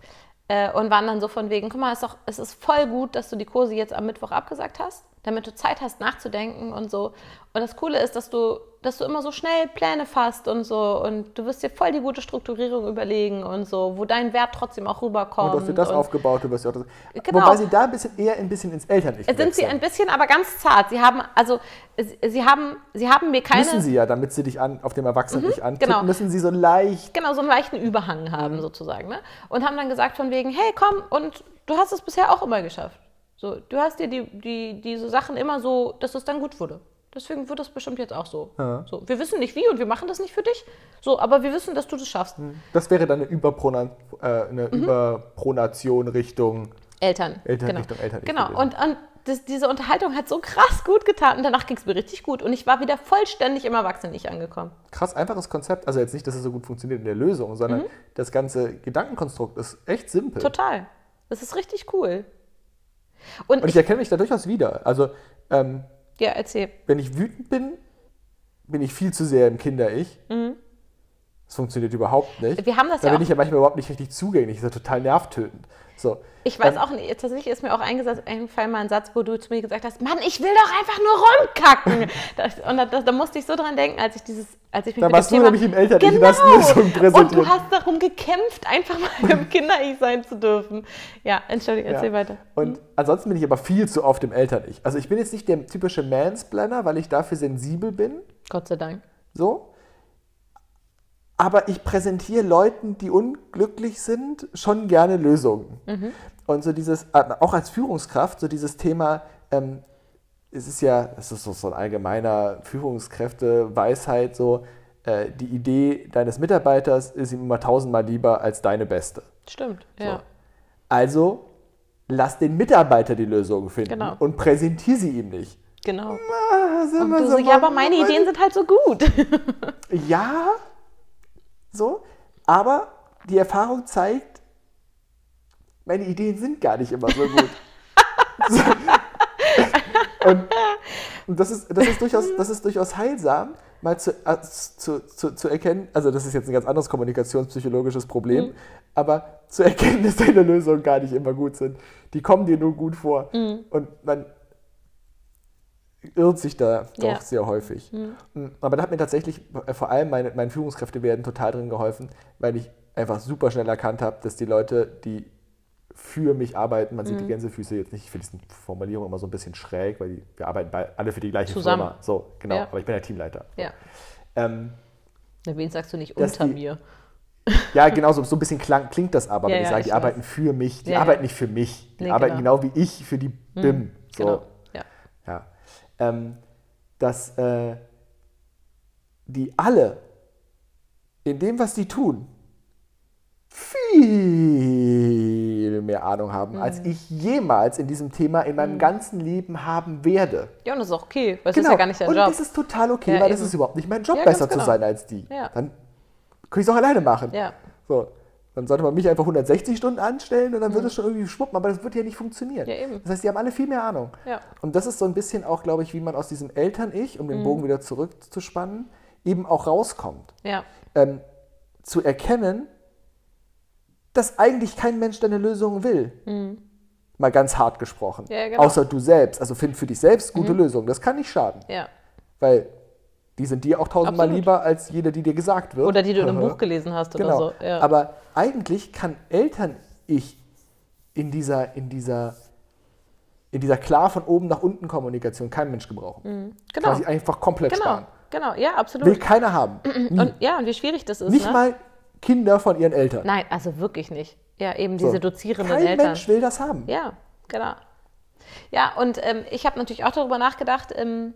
Speaker 3: äh, und waren dann so von wegen, guck mal, ist, doch, es ist voll gut, dass du die Kurse jetzt am Mittwoch abgesagt hast, damit du Zeit hast nachzudenken und so. Und das Coole ist, dass du, dass du immer so schnell Pläne fasst und so und du wirst dir voll die gute Strukturierung überlegen und so, wo dein Wert trotzdem auch rüberkommt.
Speaker 4: und du hast dir das aufgebaut, du wirst ja auch das.
Speaker 3: Genau.
Speaker 4: Wobei sie da ein bisschen eher ein bisschen ins Eltern-Ich
Speaker 3: sind sie
Speaker 4: wechseln.
Speaker 3: ein bisschen, aber ganz zart. Sie haben, also, sie, sie haben, sie haben mir keine...
Speaker 4: Müssen sie ja, damit sie dich an, auf dem Erwachsenen nicht antippen,
Speaker 3: genau.
Speaker 4: müssen sie so leicht.
Speaker 3: genau, so einen leichten Überhang haben sozusagen. Ne? Und haben dann gesagt von wegen, hey, komm, und du hast es bisher auch immer geschafft. So, du hast dir die, die, diese Sachen immer so, dass es dann gut wurde. Deswegen wird das bestimmt jetzt auch so. so. Wir wissen nicht wie und wir machen das nicht für dich. So, aber wir wissen, dass du das schaffst.
Speaker 4: Das wäre dann eine, Überprona, äh, eine
Speaker 3: Mhm.
Speaker 4: Überpronation Richtung.
Speaker 3: Eltern.
Speaker 4: Eltern-
Speaker 3: genau.
Speaker 4: Richtung Eltern
Speaker 3: Genau. Und, und das, diese Unterhaltung hat so krass gut getan. Und danach ging es mir richtig gut. Und ich war wieder vollständig im Erwachsenen-Ich angekommen.
Speaker 4: Krass einfaches Konzept. Also jetzt nicht, dass es so gut funktioniert in der Lösung, sondern
Speaker 3: Mhm.
Speaker 4: das ganze Gedankenkonstrukt ist echt simpel.
Speaker 3: Total. Das ist richtig cool. Und,
Speaker 4: Und ich erkenne mich da durchaus wieder. Also ähm,
Speaker 3: ja, erzähl.
Speaker 4: wenn ich wütend bin, bin ich viel zu sehr im Kinder-Ich. Das funktioniert überhaupt nicht.
Speaker 3: Mhm. Wir haben das
Speaker 4: da
Speaker 3: ja
Speaker 4: bin
Speaker 3: auch-
Speaker 4: ich ja manchmal überhaupt nicht richtig zugänglich. Das ist ja total nervtötend. So.
Speaker 3: Ich weiß auch nicht, tatsächlich ist mir auch eingesetzt, eingefallen mal ein Satz, wo du zu mir gesagt hast, Mann, ich will doch einfach nur rumkacken. das, und da, da, da musste ich so dran denken, als ich dieses, als ich mich
Speaker 4: Da
Speaker 3: mit
Speaker 4: warst
Speaker 3: dem
Speaker 4: du
Speaker 3: Thema...
Speaker 4: nämlich im Eltern-Ich und
Speaker 3: genau. Und du hast darum gekämpft, einfach mal im Kinder-Ich sein zu dürfen. Ja, Entschuldigung, erzähl
Speaker 4: Ja.
Speaker 3: weiter.
Speaker 4: Und ansonsten bin ich aber viel zu oft im Eltern-Ich. Also ich bin jetzt nicht der typische Mansplainer, weil ich dafür sensibel bin.
Speaker 3: Gott sei Dank.
Speaker 4: So. Aber ich präsentiere Leuten, die unglücklich sind, schon gerne Lösungen. Und so dieses, äh, auch als Führungskraft, so dieses Thema, ähm, es ist ja, es ist so, so ein allgemeiner Führungskräfte-Weisheit, so, äh, die Idee deines Mitarbeiters ist ihm immer tausendmal lieber als deine beste.
Speaker 3: Stimmt, ja.
Speaker 4: Also lass den Mitarbeiter die Lösung finden
Speaker 3: Genau.
Speaker 4: und präsentiere sie ihm nicht.
Speaker 3: Genau.
Speaker 4: Ah, sind
Speaker 3: Und du
Speaker 4: so
Speaker 3: so, ja, aber meine Ideen sind halt so gut.
Speaker 4: Ja, so, aber die Erfahrung zeigt, meine Ideen sind gar nicht immer so gut. So. und und das, ist, das, ist durchaus, das ist durchaus heilsam, mal zu, äh, zu, zu, zu erkennen, also das ist jetzt ein ganz anderes kommunikationspsychologisches Problem,
Speaker 3: Mhm.
Speaker 4: aber zu erkennen, dass deine Lösungen gar nicht immer gut sind. Die kommen dir nur gut vor.
Speaker 3: Mhm.
Speaker 4: Und man irrt sich da doch
Speaker 3: Ja.
Speaker 4: sehr häufig. Mm, Aber da hat mir tatsächlich äh, vor allem meine, meine Führungskräfte werden total drin geholfen, weil ich einfach super schnell erkannt habe, dass die Leute, die für mich arbeiten, man sieht
Speaker 3: Mhm.
Speaker 4: die Gänsefüße jetzt nicht, ich finde diese Formulierung immer so ein bisschen schräg, weil die, wir arbeiten bei, alle für die gleiche
Speaker 3: Zusammen.
Speaker 4: Firma. So, genau,
Speaker 3: Ja.
Speaker 4: aber ich bin der Teamleiter.
Speaker 3: ja.
Speaker 4: Ähm,
Speaker 3: Na, wen sagst du nicht unter
Speaker 4: die-
Speaker 3: mir?
Speaker 4: Ja, genau, so, so ein bisschen klang, klingt das aber,
Speaker 3: Ja,
Speaker 4: wenn ich
Speaker 3: ja,
Speaker 4: sage,
Speaker 3: ich
Speaker 4: die
Speaker 3: weiß.
Speaker 4: arbeiten für mich. Die arbeiten nicht für mich. Die
Speaker 3: Nee,
Speaker 4: arbeiten
Speaker 3: genau.
Speaker 4: genau wie ich für die BIM. So.
Speaker 3: Genau.
Speaker 4: Ähm, dass äh, die alle in dem, was die tun, viel mehr Ahnung haben, als
Speaker 3: Mhm.
Speaker 4: ich jemals in diesem Thema in meinem ganzen Leben haben werde.
Speaker 3: ja, und das ist auch okay, weil es ist ja gar nicht dein
Speaker 4: Genau. Und
Speaker 3: Job.
Speaker 4: das ist total okay,
Speaker 3: Ja,
Speaker 4: weil das
Speaker 3: eben.
Speaker 4: ist überhaupt nicht mein Job,
Speaker 3: Ja,
Speaker 4: besser zu
Speaker 3: genau.
Speaker 4: sein als die.
Speaker 3: Ja.
Speaker 4: Dann kann ich es auch alleine machen.
Speaker 3: Ja.
Speaker 4: So. Dann sollte man mich einfach 160 Stunden anstellen und dann wird es schon irgendwie schwuppen, aber das wird ja nicht funktionieren.
Speaker 3: Mhm. Ja, eben.
Speaker 4: Das heißt, die haben alle viel mehr Ahnung.
Speaker 3: Ja.
Speaker 4: Und das ist so ein bisschen auch, glaube ich, wie man aus diesem Eltern-Ich, um den
Speaker 3: Mhm.
Speaker 4: Bogen wieder zurückzuspannen, eben auch rauskommt.
Speaker 3: Ja.
Speaker 4: Ähm, zu erkennen, dass eigentlich kein Mensch deine Lösung will. Mal ganz hart gesprochen.
Speaker 3: Mhm. Ja, genau. Mhm.
Speaker 4: Außer du selbst. Also find für dich selbst gute Lösungen. Das kann nicht schaden.
Speaker 3: Ja.
Speaker 4: Weil die sind dir auch tausendmal
Speaker 3: Absolut.
Speaker 4: lieber als jede, die dir gesagt wird.
Speaker 3: Oder die du in einem Buch gelesen hast
Speaker 4: Genau.
Speaker 3: oder so. Ja.
Speaker 4: Aber eigentlich kann Eltern-Ich in dieser, in dieser, in dieser klar von oben nach unten Kommunikation kein Mensch gebrauchen.
Speaker 3: genau.
Speaker 4: Quasi einfach komplett
Speaker 3: Genau.
Speaker 4: sparen.
Speaker 3: Genau. Ja,
Speaker 4: Will
Speaker 3: absolut.
Speaker 4: keiner haben.
Speaker 3: Und ja, und wie schwierig das ist.
Speaker 4: Nicht
Speaker 3: ne?
Speaker 4: mal Kinder von ihren Eltern.
Speaker 3: Nein, also wirklich nicht. Ja, eben
Speaker 4: So.
Speaker 3: diese dozierenden
Speaker 4: Kein
Speaker 3: Eltern.
Speaker 4: Mensch will das haben.
Speaker 3: Ja, genau. Ja, und ähm, ich habe natürlich auch darüber nachgedacht, ähm,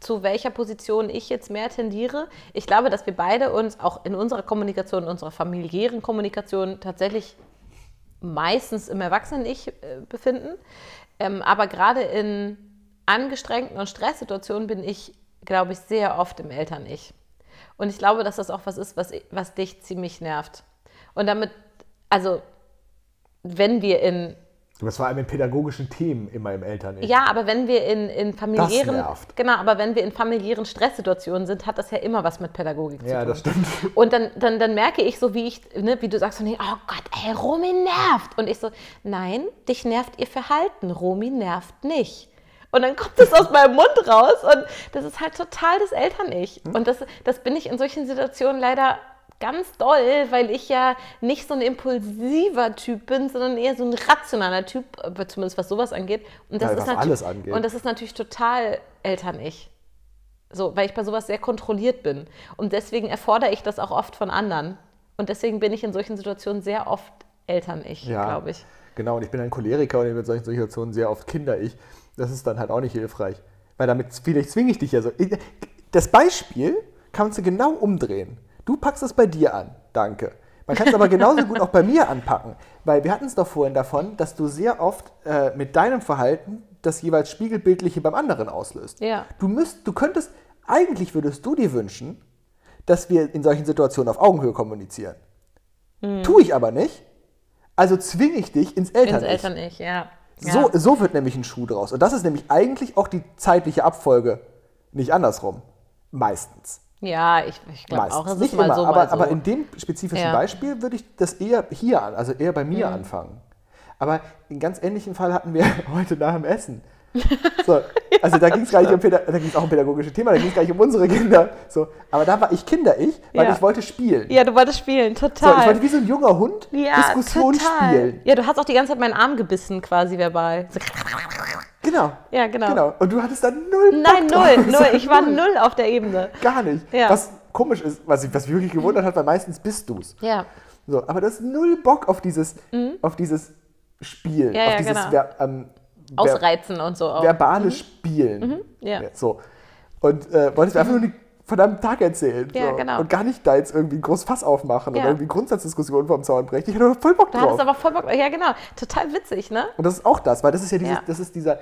Speaker 3: zu welcher Position ich jetzt mehr tendiere. Ich glaube, dass wir beide uns auch in unserer Kommunikation, in unserer familiären Kommunikation tatsächlich meistens im Erwachsenen-Ich äh, befinden. Ähm, aber gerade in angestrengten und Stresssituationen bin ich, glaube ich, sehr oft im Eltern-Ich. Und ich glaube, dass das auch was ist, was, was dich ziemlich nervt. Und damit, also, wenn wir in
Speaker 4: Du bist vor allem in pädagogischen Themen immer im Eltern.
Speaker 3: ja, aber wenn wir in, in familiären, genau, aber wenn wir in familiären Stresssituationen sind, hat das ja immer was mit Pädagogik zu
Speaker 4: ja,
Speaker 3: tun.
Speaker 4: das stimmt.
Speaker 3: Und dann, dann, dann merke ich so, wie ich, ne, wie du sagst, so, nee, oh Gott, ey, Romy nervt. Und ich so, nein, dich nervt ihr Verhalten, Romy nervt nicht. Und dann kommt es aus meinem Mund raus und das ist halt total das Eltern-Ich.
Speaker 4: Hm?
Speaker 3: Und das, das bin ich in solchen Situationen leider ganz doll, weil ich ja nicht so ein impulsiver Typ bin, sondern eher so ein rationaler Typ, aber zumindest was sowas angeht. Und das
Speaker 4: Ja,
Speaker 3: ist natürlich,
Speaker 4: alles angeht.
Speaker 3: Und das ist natürlich total Eltern-Ich. So, weil ich bei sowas sehr kontrolliert bin. Und deswegen erfordere ich das auch oft von anderen. Und deswegen bin ich in solchen Situationen sehr oft Eltern-Ich,
Speaker 4: Ja,
Speaker 3: glaube ich.
Speaker 4: Genau, und ich bin ein Choleriker und in solchen Situationen sehr oft Kinder-Ich. Das ist dann halt auch nicht hilfreich. Weil damit vielleicht zwinge ich dich ja so. Das Beispiel kannst du genau umdrehen. Du packst es bei dir an. Danke. Man kann es aber genauso gut auch bei mir anpacken. Weil wir hatten es doch vorhin davon, dass du sehr oft äh, mit deinem Verhalten das jeweils Spiegelbildliche beim anderen auslöst.
Speaker 3: Ja.
Speaker 4: Du müsst, du könntest, eigentlich würdest du dir wünschen, dass wir in solchen Situationen auf Augenhöhe kommunizieren. Tue ich aber nicht. Also zwinge ich dich ins Eltern.
Speaker 3: Ins Eltern-Ich, ja.
Speaker 4: So,
Speaker 3: ja.
Speaker 4: so wird nämlich ein Schuh draus. Und das ist nämlich eigentlich auch die zeitliche Abfolge. Nicht andersrum. Meistens.
Speaker 3: Ja, ich, ich glaube auch, es ist
Speaker 4: Nicht
Speaker 3: mal
Speaker 4: immer,
Speaker 3: so,
Speaker 4: aber,
Speaker 3: mal so.
Speaker 4: aber in dem spezifischen
Speaker 3: Ja.
Speaker 4: Beispiel würde ich das eher hier an, also eher bei mir
Speaker 3: Mhm.
Speaker 4: anfangen. Aber einen ganz ähnlichen Fall hatten wir heute nach dem Essen. So, also da ging es gar nicht um Päda- da ging's auch um pädagogische Thema, da ging es gar nicht um unsere Kinder. So, aber da war ich Kinder-Ich, weil
Speaker 3: Ja.
Speaker 4: ich wollte spielen.
Speaker 3: ja, du wolltest spielen,
Speaker 4: So,
Speaker 3: total.
Speaker 4: ich wollte wie so ein junger Hund
Speaker 3: ja,
Speaker 4: Diskussion
Speaker 3: total.
Speaker 4: spielen.
Speaker 3: Ja, du hast auch die ganze Zeit meinen Arm gebissen, quasi verbal. So,
Speaker 4: Genau.
Speaker 3: Ja, genau.
Speaker 4: Genau. Und du hattest dann null Bock
Speaker 3: Nein,
Speaker 4: drauf.
Speaker 3: null, null. Ich war null auf der Ebene.
Speaker 4: Gar nicht.
Speaker 3: Ja.
Speaker 4: Was komisch ist, was, ich, was mich wirklich gewundert hat, weil meistens bist du's.
Speaker 3: Ja,
Speaker 4: So, aber du hast null Bock auf dieses, auf dieses Spiel,
Speaker 3: Mhm. Ja,
Speaker 4: auf
Speaker 3: ja,
Speaker 4: dieses
Speaker 3: genau.
Speaker 4: ähm,
Speaker 3: ausreizen und so auch.
Speaker 4: verbale Spielen.
Speaker 3: Mhm. ja.
Speaker 4: So. Und äh, wolltest mir einfach nur den verdammten Tag erzählen.
Speaker 3: Ja,
Speaker 4: so.
Speaker 3: genau.
Speaker 4: Und gar nicht da jetzt irgendwie ein großes Fass aufmachen
Speaker 3: Ja.
Speaker 4: oder irgendwie Grundsatzdiskussionen vom Zaun brechen. Ich hatte voll Bock
Speaker 3: Du
Speaker 4: drauf.
Speaker 3: hattest aber voll Bock. Ja, genau. Total witzig, ne?
Speaker 4: Und das ist auch das, weil das ist ja dieses,
Speaker 3: Ja.
Speaker 4: das ist dieser,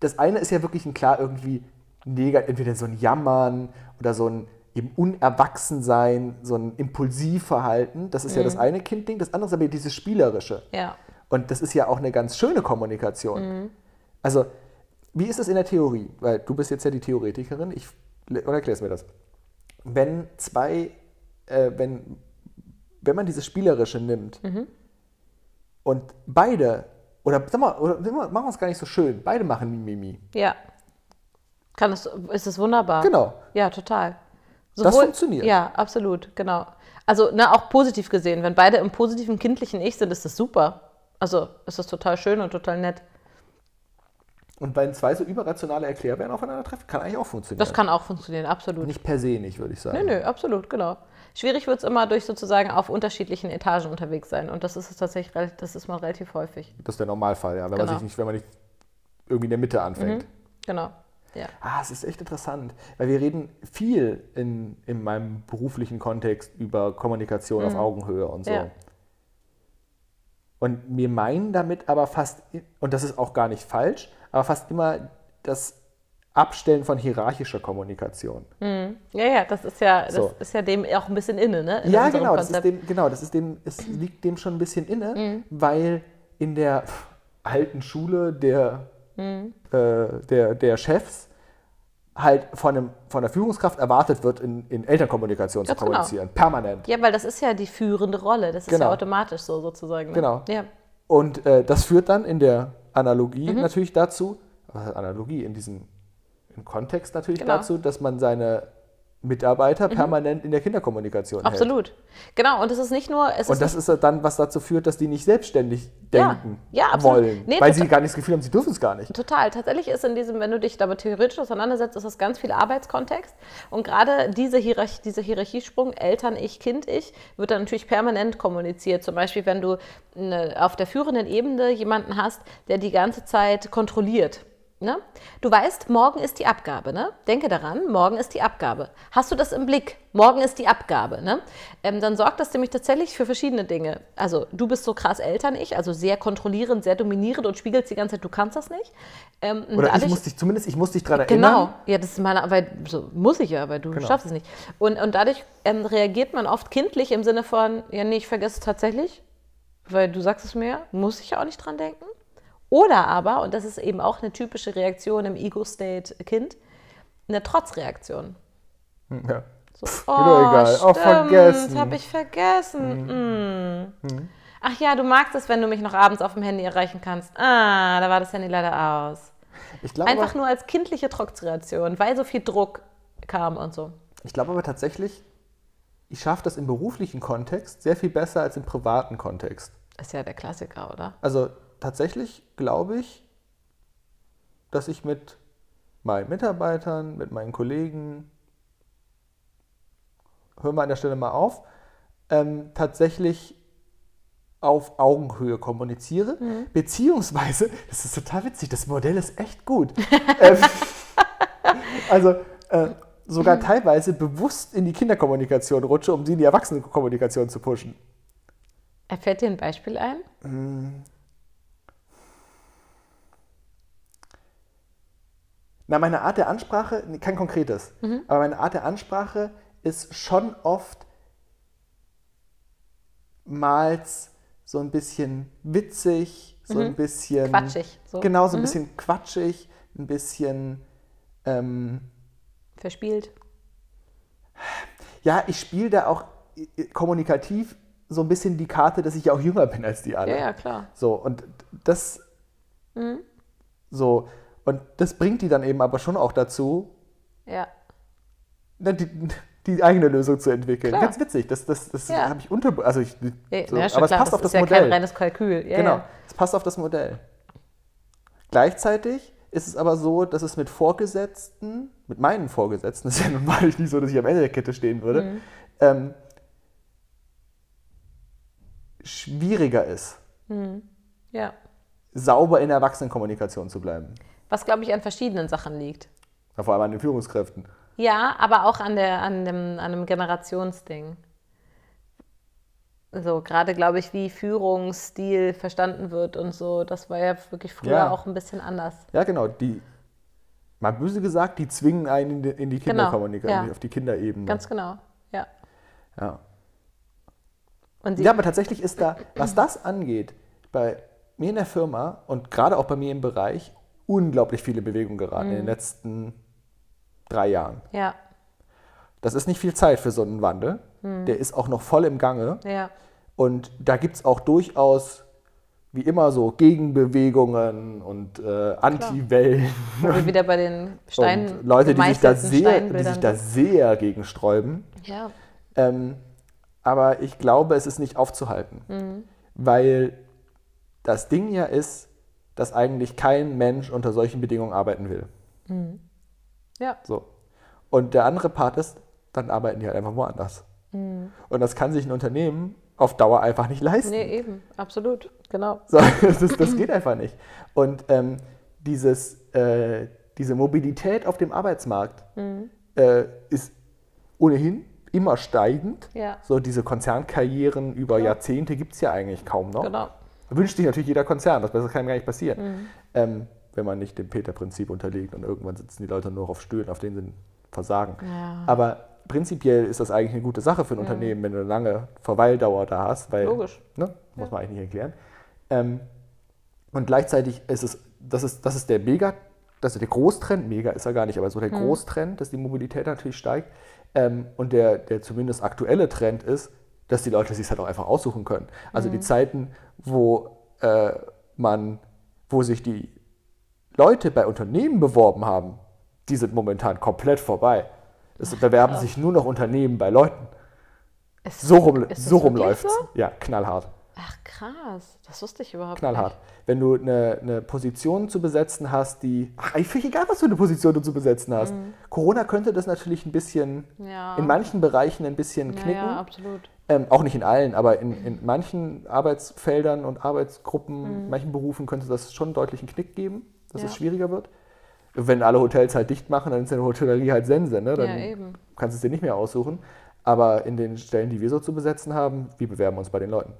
Speaker 4: das eine ist ja wirklich ein klar irgendwie negativ, entweder so ein Jammern oder so ein eben Unerwachsensein, so ein Impulsivverhalten. Das ist ja
Speaker 3: Mhm.
Speaker 4: das eine Kindding. Das andere ist aber dieses Spielerische.
Speaker 3: Ja.
Speaker 4: Und das ist ja auch eine ganz schöne Kommunikation.
Speaker 3: Mhm.
Speaker 4: Also, wie ist es in der Theorie? Weil du bist jetzt ja die Theoretikerin. Ich, oder erklärst mir das. Wenn zwei, äh, wenn, wenn man dieses Spielerische nimmt
Speaker 3: Mhm.
Speaker 4: und beide, oder sag mal, oder machen wir es gar nicht so schön, beide machen Mimimi.
Speaker 3: Ja. Kann es, ist es wunderbar.
Speaker 4: Genau.
Speaker 3: Ja, total.
Speaker 4: Das funktioniert.
Speaker 3: Ja, absolut, genau. Also, ne, auch positiv gesehen, wenn beide im positiven kindlichen Ich sind, ist das super. Also, ist das total schön und total nett.
Speaker 4: Und wenn zwei so überrationale Erklärbären aufeinandertreffen, kann eigentlich auch funktionieren.
Speaker 3: Das kann auch funktionieren, absolut.
Speaker 4: Nicht per se nicht, würde ich sagen.
Speaker 3: Nö, nö, absolut, genau. Schwierig wird es immer durch sozusagen auf unterschiedlichen Etagen unterwegs sein. Und das ist es tatsächlich, das ist mal relativ häufig.
Speaker 4: Das ist der Normalfall, ja. Wenn, man
Speaker 3: Genau.
Speaker 4: sich nicht, wenn man nicht irgendwie in der Mitte anfängt.
Speaker 3: Genau. Ja.
Speaker 4: Ah, es ist echt interessant, weil wir reden viel in, in meinem beruflichen Kontext über Kommunikation auf Augenhöhe und so.
Speaker 3: Ja.
Speaker 4: Und wir meinen damit aber fast, und das ist auch gar nicht falsch, aber fast immer das Abstellen von hierarchischer Kommunikation.
Speaker 3: Ja, ja, das ist ja, das
Speaker 4: So.
Speaker 3: ist ja dem auch ein bisschen inne, ne? in
Speaker 4: ja, genau, das ist dem, genau, das ist dem, es liegt dem schon ein bisschen inne,
Speaker 3: Mhm.
Speaker 4: weil in der alten Schule der,
Speaker 3: Mhm.
Speaker 4: äh, der, der Chefs halt von, einem, von der Führungskraft erwartet wird, in, in Elternkommunikation zu
Speaker 3: Ganz genau.
Speaker 4: kommunizieren. Permanent.
Speaker 3: Ja, weil das ist ja die führende Rolle. Das ist
Speaker 4: Genau.
Speaker 3: ja automatisch so sozusagen. Ne?
Speaker 4: Genau.
Speaker 3: Ja.
Speaker 4: Und äh, das führt dann in der Analogie
Speaker 3: Mhm.
Speaker 4: natürlich dazu, Analogie, in diesem Kontext natürlich
Speaker 3: Genau.
Speaker 4: Dazu, dass man seine Mitarbeiter permanent in der Kinderkommunikation hält.
Speaker 3: Absolut. Genau. Und es ist nicht nur, es
Speaker 4: Und das ist dann, was dazu führt, dass die nicht selbstständig
Speaker 3: Ja.
Speaker 4: denken
Speaker 3: Ja, absolut.
Speaker 4: wollen.
Speaker 3: Nee,
Speaker 4: weil sie gar nicht das Gefühl haben, sie dürfen es gar nicht.
Speaker 3: Total. Tatsächlich ist in diesem, wenn du dich damit theoretisch auseinandersetzt, ist das ganz viel Arbeitskontext. Und gerade diese Hierarchie, dieser Hierarchiesprung, Eltern, ich, Kind, ich, wird dann natürlich permanent kommuniziert. Zum Beispiel, wenn du eine, auf der führenden Ebene jemanden hast, der die ganze Zeit kontrolliert. Ne? Du weißt, morgen ist die Abgabe. Ne? Denke daran, morgen ist die Abgabe. Hast du das im Blick? Morgen ist die Abgabe. Ne? Ähm, dann sorgt das nämlich tatsächlich für verschiedene Dinge. Also du bist so krass Eltern, ich, also sehr kontrollierend, sehr dominierend und spiegelst die ganze Zeit, du kannst das nicht. Ähm,
Speaker 4: Oder ich
Speaker 3: dadurch-
Speaker 4: muss dich, zumindest ich muss dich daran
Speaker 3: Genau,
Speaker 4: erinnern.
Speaker 3: ja, das ist meine Arbeit, so muss ich ja, weil du
Speaker 4: Genau.
Speaker 3: schaffst es nicht. Und, und dadurch ähm, reagiert man oft kindlich im Sinne von, ja, nee, ich vergesse es tatsächlich, weil du sagst es mir, muss ich ja auch nicht dran denken. Oder aber, und das ist eben auch eine typische Reaktion im Ego-State-Kind, eine Trotzreaktion.
Speaker 4: Ja.
Speaker 3: So,
Speaker 4: doch egal. Oh, vergessen.
Speaker 3: habe ich vergessen. Mm. Ach ja, du magst es, wenn du mich noch abends auf dem Handy erreichen kannst. Ah, da war das Handy leider aus.
Speaker 4: Ich glaube
Speaker 3: Einfach
Speaker 4: aber,
Speaker 3: nur als kindliche Trotzreaktion, weil so viel Druck kam und so.
Speaker 4: ich glaube aber tatsächlich, ich schaffe das im beruflichen Kontext sehr viel besser als im privaten Kontext.
Speaker 3: Ist ja der Klassiker, oder?
Speaker 4: Also tatsächlich glaube ich, dass ich mit meinen Mitarbeitern, mit meinen Kollegen, hören wir an der Stelle mal auf, ähm, tatsächlich auf Augenhöhe kommuniziere, beziehungsweise, das ist total witzig, das Modell ist echt gut. ähm, also äh, sogar teilweise bewusst in die Kinderkommunikation rutsche, um sie in die Erwachsenenkommunikation zu pushen.
Speaker 3: Fällt dir ein Beispiel ein?
Speaker 4: Na, meine Art der Ansprache, kein konkretes, aber meine Art der Ansprache ist schon oft mals so ein bisschen witzig, so ein bisschen.
Speaker 3: Quatschig, so.
Speaker 4: Genau, so ein bisschen quatschig, ein bisschen. Ähm,
Speaker 3: Verspielt.
Speaker 4: ja, ich spiele da auch äh, kommunikativ so ein bisschen die Karte, dass ich ja auch jünger bin als die alle.
Speaker 3: Ja, ja, klar.
Speaker 4: So, und das. So, und das bringt die dann eben aber schon auch dazu,
Speaker 3: Ja.
Speaker 4: ne, die, die eigene Lösung zu entwickeln.
Speaker 3: Klar.
Speaker 4: Ganz witzig, das, das, das
Speaker 3: Ja.
Speaker 4: habe ich unter... Also ich,
Speaker 3: Ja,
Speaker 4: so, aber es
Speaker 3: klar,
Speaker 4: passt
Speaker 3: das
Speaker 4: auf das
Speaker 3: ist ja
Speaker 4: Modell.
Speaker 3: kein reines Kalkül. Ja,
Speaker 4: genau, es passt auf das Modell. Gleichzeitig ist es aber so, dass es mit Vorgesetzten, mit meinen Vorgesetzten, das ist ja nun mal nicht so, dass ich am Ende der Kette stehen würde,
Speaker 3: Mhm.
Speaker 4: ähm, schwieriger ist,
Speaker 3: ja.
Speaker 4: sauber in der Erwachsenenkommunikation zu bleiben.
Speaker 3: Was, glaube ich, an verschiedenen Sachen liegt.
Speaker 4: Ja, Vor allem an den Führungskräften.
Speaker 3: Ja, aber auch an, der, an, dem, an einem Generationsding. So, gerade glaube ich, wie Führungsstil verstanden wird und so, das war ja wirklich früher
Speaker 4: Ja.
Speaker 3: auch ein bisschen anders.
Speaker 4: Ja, genau. Die, mal böse gesagt, die zwingen einen in die, in die
Speaker 3: Genau,
Speaker 4: Kinderkommunikation,
Speaker 3: ja.
Speaker 4: auf die Kinderebene.
Speaker 3: Ganz genau, ja.
Speaker 4: ja. Ja, aber tatsächlich ist da, was das angeht, bei mir in der Firma und gerade auch bei mir im Bereich unglaublich viele Bewegungen geraten
Speaker 3: Mhm.
Speaker 4: in den letzten drei Jahren.
Speaker 3: ja,
Speaker 4: Das ist nicht viel Zeit für so einen Wandel.
Speaker 3: Mhm.
Speaker 4: Der ist auch noch voll im Gange.
Speaker 3: ja,
Speaker 4: Und da gibt es auch durchaus, wie immer, so Gegenbewegungen und äh, Anti-Wellen.
Speaker 3: wir wieder bei den Steinen
Speaker 4: und Leute, die sich, da sehr, die sich da sehr gegen sträuben.
Speaker 3: Ja,
Speaker 4: Ähm, aber ich glaube, es ist nicht aufzuhalten.
Speaker 3: Mhm.
Speaker 4: Weil das Ding ja ist, dass eigentlich kein Mensch unter solchen Bedingungen arbeiten will.
Speaker 3: Ja.
Speaker 4: So. Und der andere Part ist, dann arbeiten die halt einfach woanders.
Speaker 3: Mhm.
Speaker 4: Und das kann sich ein Unternehmen auf Dauer einfach nicht leisten.
Speaker 3: Nee, eben, absolut, genau.
Speaker 4: So, das, ist, das geht einfach nicht. Und ähm, dieses, äh, diese Mobilität auf dem Arbeitsmarkt
Speaker 3: Mhm.
Speaker 4: äh, ist ohnehin immer steigend.
Speaker 3: Ja.
Speaker 4: So diese Konzernkarrieren über Jahrzehnte gibt es ja eigentlich kaum noch.
Speaker 3: Genau.
Speaker 4: Wünscht sich natürlich jeder Konzern, das das kann gar nicht passieren.
Speaker 3: Mhm.
Speaker 4: Ähm, wenn man nicht dem Peter-Prinzip unterliegt und irgendwann sitzen die Leute nur auf Stühlen, auf denen sie versagen.
Speaker 3: Ja.
Speaker 4: Aber prinzipiell ist das eigentlich eine gute Sache für ein Unternehmen, wenn du eine lange Verweildauer da hast, weil
Speaker 3: Logisch.
Speaker 4: Ne, muss man eigentlich nicht erklären. Ähm, und gleichzeitig ist es, das ist, das ist der Mega, das ist der Großtrend, Mega ist er gar nicht, aber so der Großtrend, dass die Mobilität natürlich steigt. Ähm, und der, der zumindest aktuelle Trend ist, dass die Leute sich halt auch einfach aussuchen können. Also die Zeiten, wo äh, man, wo sich die Leute bei Unternehmen beworben haben, die sind momentan komplett vorbei. Es bewerben sich nur noch Unternehmen bei Leuten.
Speaker 3: Ist,
Speaker 4: So rum, so rum läuft's.
Speaker 3: so?
Speaker 4: Ja, knallhart.
Speaker 3: Ach krass, das wusste ich überhaupt
Speaker 4: Knallhart. Wenn du eine, eine Position zu besetzen hast, die. Ach, ich finde egal, was für eine Position du zu besetzen hast. Corona könnte das natürlich ein bisschen,
Speaker 3: nicht. Ja.
Speaker 4: in manchen Bereichen ein bisschen
Speaker 3: ja,
Speaker 4: knicken.
Speaker 3: ja, absolut.
Speaker 4: Ähm, auch nicht in allen, aber in, in manchen Arbeitsfeldern und Arbeitsgruppen, in manchen Berufen könnte das schon einen deutlichen Knick geben, dass
Speaker 3: Ja.
Speaker 4: es schwieriger wird. Wenn alle Hotels halt dicht machen, dann ist ja eine Hotellerie halt Sense, ne? Dann
Speaker 3: Ja, eben.
Speaker 4: kannst du es dir nicht mehr aussuchen. Aber in den Stellen, die wir so zu besetzen haben, wir bewerben uns bei den Leuten.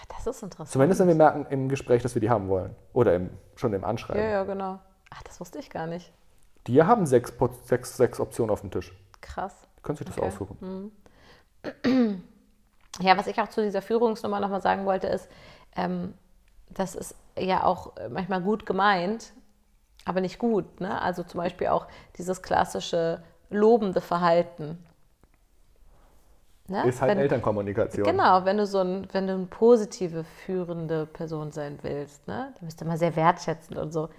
Speaker 3: Ach, das ist interessant.
Speaker 4: Zumindest wenn wir merken im Gespräch, dass wir die haben wollen. Oder im, schon im Anschreiben.
Speaker 3: Ja, ja, genau. Ach, das wusste ich gar nicht.
Speaker 4: Die haben sechs, sechs, sechs Optionen auf dem Tisch.
Speaker 3: Krass.
Speaker 4: Du kannst dich das
Speaker 3: Okay.
Speaker 4: aussuchen.
Speaker 3: Ja, was ich auch zu dieser Führungsnummer nochmal sagen wollte, ist, ähm, das ist ja auch äh, manchmal gut gemeint, aber nicht gut. Ne? Also zum Beispiel auch dieses klassische lobende Verhalten. Ne?
Speaker 4: Ist halt
Speaker 3: Wenn-
Speaker 4: Elternkommunikation.
Speaker 3: Genau, wenn du so ein, wenn du eine positive führende Person sein willst, ne, dann bist du immer sehr wertschätzend und so.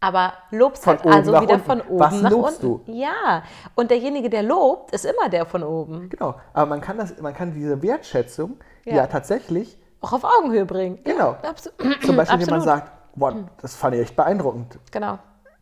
Speaker 3: Aber lobst
Speaker 4: Von
Speaker 3: halt also wieder
Speaker 4: unten.
Speaker 3: von oben
Speaker 4: Was
Speaker 3: nach
Speaker 4: lobst
Speaker 3: unten. Ja, und derjenige, der lobt, ist immer der von oben.
Speaker 4: Genau. Aber man kann, das, man kann diese Wertschätzung ja,
Speaker 3: Ja.
Speaker 4: tatsächlich,
Speaker 3: Auch auf Augenhöhe bringen.
Speaker 4: Genau.
Speaker 3: Ja,
Speaker 4: zum Beispiel, wenn man sagt, boah, das fand ich echt beeindruckend.
Speaker 3: Genau.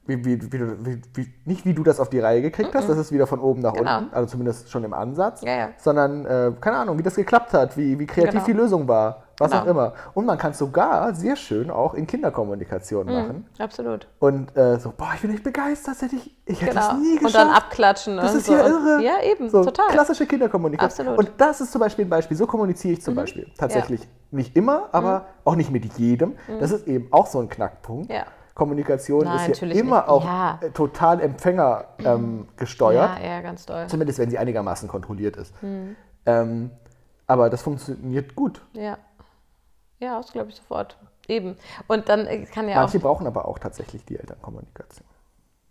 Speaker 4: Wie, wie, wie, wie, nicht wie du das auf die Reihe gekriegt hast, das ist wieder von oben nach
Speaker 3: Genau.
Speaker 4: unten, also zumindest schon im Ansatz,
Speaker 3: Ja, ja.
Speaker 4: sondern, äh, keine Ahnung, wie das geklappt hat, wie, wie kreativ
Speaker 3: Genau.
Speaker 4: die Lösung war, was
Speaker 3: Genau.
Speaker 4: auch immer. Und man kann es sogar sehr schön auch in Kinderkommunikation machen.
Speaker 3: Absolut.
Speaker 4: Und äh, so, boah, ich bin echt begeistert, hätte ich, ich hätte
Speaker 3: Genau.
Speaker 4: das nie geschafft.
Speaker 3: Und dann abklatschen.
Speaker 4: Das ist
Speaker 3: so.
Speaker 4: ja irre.
Speaker 3: Ja, eben,
Speaker 4: So,
Speaker 3: total.
Speaker 4: Klassische Kinderkommunikation.
Speaker 3: Absolut. Mhm.
Speaker 4: Und das ist zum Beispiel ein Beispiel, so kommuniziere ich zum Beispiel. Tatsächlich nicht immer, aber auch nicht mit jedem. Das ist eben auch so ein Knackpunkt.
Speaker 3: Mhm. Ja.
Speaker 4: Kommunikation
Speaker 3: Nein,
Speaker 4: ist ja immer
Speaker 3: nicht.
Speaker 4: auch
Speaker 3: Ja.
Speaker 4: äh, total Empfänger ähm, gesteuert.
Speaker 3: Ja, ja, ganz doll.
Speaker 4: Zumindest wenn sie einigermaßen kontrolliert ist.
Speaker 3: Mhm.
Speaker 4: Ähm, aber das funktioniert gut.
Speaker 3: Ja. Ja, das glaube ich sofort. Eben. Und dann äh, kann ja
Speaker 4: Manche
Speaker 3: auch.
Speaker 4: brauchen aber auch tatsächlich die Elternkommunikation.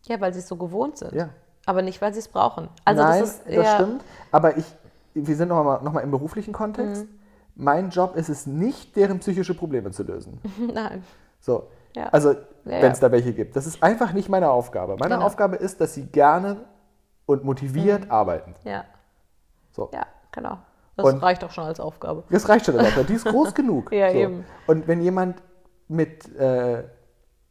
Speaker 3: Ja, weil sie es so gewohnt sind.
Speaker 4: Ja.
Speaker 3: Aber nicht, weil sie es brauchen. Also
Speaker 4: Nein,
Speaker 3: das ist
Speaker 4: das stimmt. Aber ich, wir sind noch mal, noch mal im beruflichen Kontext.
Speaker 3: Mhm.
Speaker 4: Mein Job ist es nicht, deren psychische Probleme zu lösen.
Speaker 3: Nein.
Speaker 4: So.
Speaker 3: Ja.
Speaker 4: Also,
Speaker 3: Ja,
Speaker 4: wenn es da welche gibt. Das ist einfach nicht meine Aufgabe. Meine
Speaker 3: Genau.
Speaker 4: Aufgabe ist, dass sie gerne und motiviert arbeiten.
Speaker 3: Ja.
Speaker 4: So.
Speaker 3: Ja, genau. Das
Speaker 4: Und-
Speaker 3: reicht doch schon als Aufgabe.
Speaker 4: Das reicht schon. Also. Die ist groß genug.
Speaker 3: Ja,
Speaker 4: so.
Speaker 3: eben.
Speaker 4: Und wenn jemand mit, äh,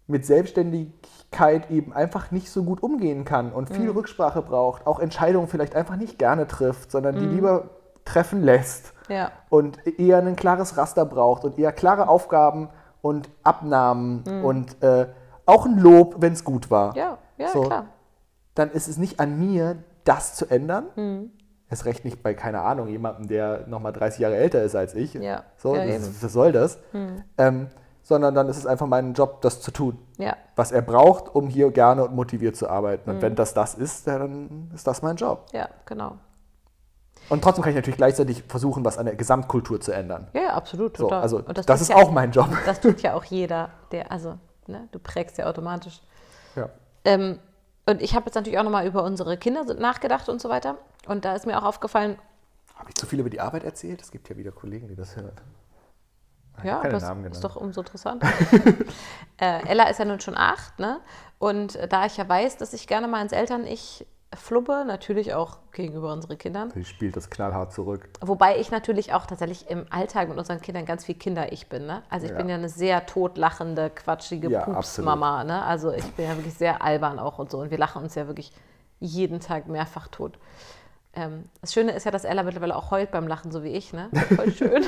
Speaker 4: mit Selbstständigkeit eben einfach nicht so gut umgehen kann und
Speaker 3: Mhm.
Speaker 4: viel Rücksprache braucht, auch Entscheidungen vielleicht einfach nicht gerne trifft, sondern
Speaker 3: Mhm.
Speaker 4: die lieber treffen lässt
Speaker 3: Ja.
Speaker 4: und eher ein klares Raster braucht und eher klare Aufgaben und Abnahmen und äh, auch ein Lob, wenn es gut war.
Speaker 3: Mhm. Ja, ja,
Speaker 4: So.
Speaker 3: klar.
Speaker 4: Dann ist es nicht an mir, das zu ändern.
Speaker 3: Mhm.
Speaker 4: Erst recht nicht bei, keine Ahnung, jemandem, der nochmal 30 Jahre älter ist als ich.
Speaker 3: Ja,
Speaker 4: So,
Speaker 3: ja,
Speaker 4: das.
Speaker 3: Mhm.
Speaker 4: was soll das? Ähm, sondern dann ist es einfach mein Job, das zu tun,
Speaker 3: Ja.
Speaker 4: was er braucht, um hier gerne und motiviert zu arbeiten.
Speaker 3: Mhm.
Speaker 4: Und wenn das das ist, dann ist das mein Job.
Speaker 3: Ja, genau.
Speaker 4: Und trotzdem kann ich natürlich gleichzeitig versuchen, was an der Gesamtkultur zu ändern.
Speaker 3: Ja, ja, absolut,
Speaker 4: So, also
Speaker 3: Und
Speaker 4: das,
Speaker 3: tut
Speaker 4: ist
Speaker 3: ja,
Speaker 4: auch mein Job.
Speaker 3: Das tut ja auch jeder, der, also, ne, du prägst ja automatisch.
Speaker 4: Ja.
Speaker 3: Ähm, und ich habe jetzt natürlich auch nochmal über unsere Kinder nachgedacht und so weiter. Und da ist mir auch aufgefallen,
Speaker 4: Habe ich zu viel über die Arbeit erzählt? Es gibt ja wieder Kollegen, die das hören. Ich
Speaker 3: ja, das ist doch umso interessanter. äh, Ella ist ja nun schon acht, ne? Und da ich ja weiß, dass ich gerne mal ins Eltern-Ich flubbe, natürlich auch gegenüber unseren Kindern.
Speaker 4: Sie spielt das knallhart zurück.
Speaker 3: Wobei ich natürlich auch tatsächlich im Alltag mit unseren Kindern ganz viel Kinder-Ich bin. Ne? Also ich
Speaker 4: Ja.
Speaker 3: bin ja eine sehr totlachende, quatschige
Speaker 4: Ja,
Speaker 3: Pups-Mama. Ne? Also ich bin ja wirklich sehr albern auch und so. Und wir lachen uns ja wirklich jeden Tag mehrfach tot. Ähm, das Schöne ist ja, dass Ella mittlerweile auch heult beim Lachen, so wie ich. Ne? Voll schön.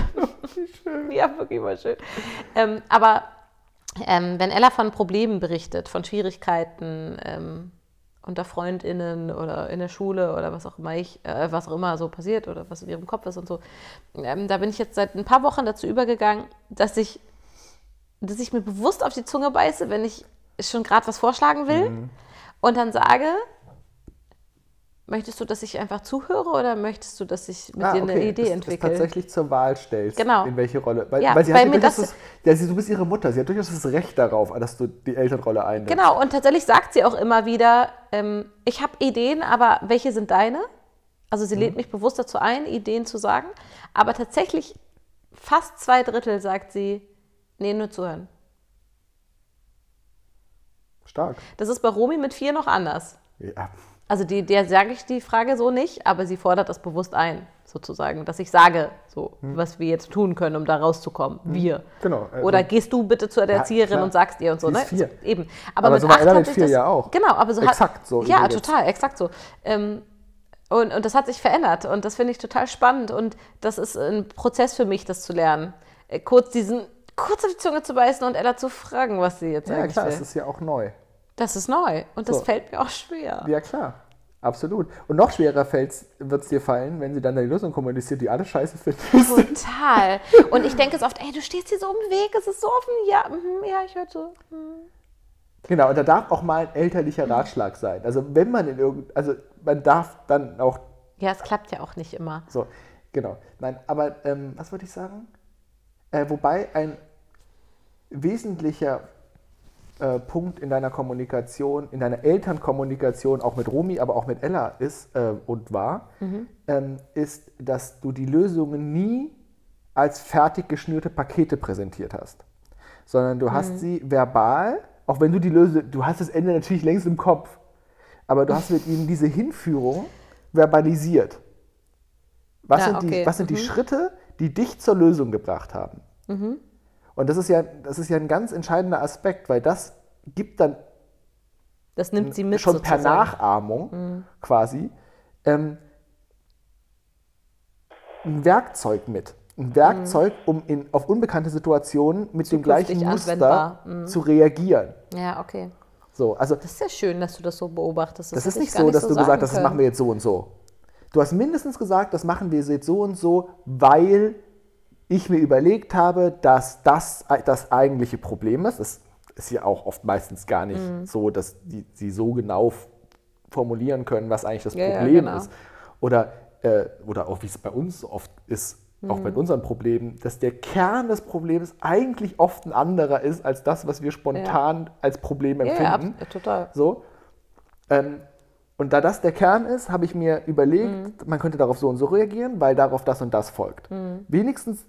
Speaker 3: ja, wirklich mal schön. Ähm, aber ähm, wenn Ella von Problemen berichtet, von Schwierigkeiten ähm, unter FreundInnen oder in der Schule oder was auch immer ich, äh, was auch immer so passiert oder was in ihrem Kopf ist und so, ähm, da bin ich jetzt seit ein paar Wochen dazu übergegangen, dass ich, dass ich mir bewusst auf die Zunge beiße, wenn ich schon gerade was vorschlagen will und dann sage, möchtest du, dass ich einfach zuhöre oder möchtest du, dass ich mit dir eine Idee
Speaker 4: Ah, es
Speaker 3: entwickle?
Speaker 4: tatsächlich zur Wahl stellst.
Speaker 3: Genau.
Speaker 4: In welche Rolle. Weil,
Speaker 3: Ja,
Speaker 4: weil sie
Speaker 3: weil
Speaker 4: hat
Speaker 3: mir das-
Speaker 4: das, ja, sie, du bist ihre Mutter. Sie hat durchaus das Recht darauf, dass du die Elternrolle einnimmst.
Speaker 3: Genau, und tatsächlich sagt sie auch immer wieder, ähm, ich habe Ideen, aber welche sind deine? Also sie lädt mich bewusst dazu ein, Ideen zu sagen. Aber tatsächlich fast zwei Drittel sagt sie, nee, nur zuhören.
Speaker 4: Stark.
Speaker 3: Das ist bei Romy mit vier noch anders.
Speaker 4: Ja.
Speaker 3: Also die, der sage ich die Frage so nicht, aber sie fordert das bewusst ein, sozusagen, dass ich sage, so, was wir jetzt tun können, um da rauszukommen. Wir.
Speaker 4: Genau, also-
Speaker 3: Oder gehst du bitte zu der
Speaker 4: Ja,
Speaker 3: Erzieherin
Speaker 4: klar.
Speaker 3: und sagst ihr und so, ne?
Speaker 4: vier.
Speaker 3: So, eben.
Speaker 4: Aber so war
Speaker 3: acht
Speaker 4: Ella
Speaker 3: hat
Speaker 4: mit
Speaker 3: sich
Speaker 4: vier
Speaker 3: das,
Speaker 4: ja auch.
Speaker 3: Genau, aber so
Speaker 4: Exakt
Speaker 3: hat,
Speaker 4: so
Speaker 3: Ja, total, exakt so. Ähm, und, und das hat sich verändert und das finde ich total spannend und das ist ein Prozess für mich, das zu lernen. Äh, Kurz diesen, kurz auf die Zunge zu beißen und Ella zu fragen, was sie jetzt
Speaker 4: Ja,
Speaker 3: eigentlich
Speaker 4: klar,
Speaker 3: will.
Speaker 4: es ist ja auch neu.
Speaker 3: Das ist neu und das
Speaker 4: So.
Speaker 3: fällt mir auch schwer.
Speaker 4: Ja, klar. Absolut. Und noch schwerer wird es dir fallen, wenn sie dann eine Lösung kommuniziert, die alle scheiße finden.
Speaker 3: Total. Und ich denke es oft, ey, du stehst hier so im Weg, es ist so offen. Ja, mhm, ja, ich höre so.
Speaker 4: Genau, und da darf auch mal ein elterlicher Ratschlag sein. Also wenn man in irgend, also man darf dann auch
Speaker 3: Ja, es klappt ja auch nicht immer.
Speaker 4: so, genau. Nein, aber ähm, was wollte ich sagen? Äh, wobei ein wesentlicher äh, Punkt in deiner Kommunikation, in deiner Elternkommunikation, auch mit Romy, aber auch mit Ella ist äh, und war, ähm, ist, dass du die Lösungen nie als fertig geschnürte Pakete präsentiert hast, sondern du hast sie verbal, auch wenn du die Lösung, du hast das Ende natürlich längst im Kopf, aber du hast mit ihnen diese Hinführung verbalisiert. Was,
Speaker 3: Ja,
Speaker 4: sind,
Speaker 3: okay.
Speaker 4: die, was sind die Schritte, die dich zur Lösung gebracht haben? Und das ist, ja, das ist ja ein ganz entscheidender Aspekt, weil das gibt dann
Speaker 3: Das nimmt sie mit
Speaker 4: schon per
Speaker 3: sozusagen.
Speaker 4: Nachahmung quasi ähm, ein Werkzeug mit. Ein Werkzeug, um in, auf unbekannte Situationen mit dem gleichen Muster
Speaker 3: anwendbar.
Speaker 4: zu reagieren.
Speaker 3: Ja, okay.
Speaker 4: So, also
Speaker 3: Das ist ja schön, dass du das so beobachtest.
Speaker 4: das
Speaker 3: hätte
Speaker 4: ist
Speaker 3: ich
Speaker 4: nicht so, dass du gesagt hast, das machen wir jetzt so und so. Du hast mindestens gesagt, das machen wir jetzt so und so, weil ich mir überlegt habe, dass das das eigentliche Problem ist. Das ist ja auch oft meistens gar nicht
Speaker 3: Mhm.
Speaker 4: so, dass die, sie so genau formulieren können, was eigentlich das
Speaker 3: Ja, ja,
Speaker 4: Problem
Speaker 3: genau.
Speaker 4: ist. Oder, äh, oder auch wie es bei uns oft ist, auch
Speaker 3: Mhm.
Speaker 4: bei unseren Problemen, dass der Kern des Problems eigentlich oft ein anderer ist als das, was wir spontan als Problem
Speaker 3: Ja, ja,
Speaker 4: empfinden.
Speaker 3: ab- total.
Speaker 4: So. Ähm, und da das der Kern ist, habe ich mir überlegt,
Speaker 3: Mhm.
Speaker 4: man könnte darauf so und so reagieren, weil darauf das und das folgt.
Speaker 3: Mhm.
Speaker 4: Wenigstens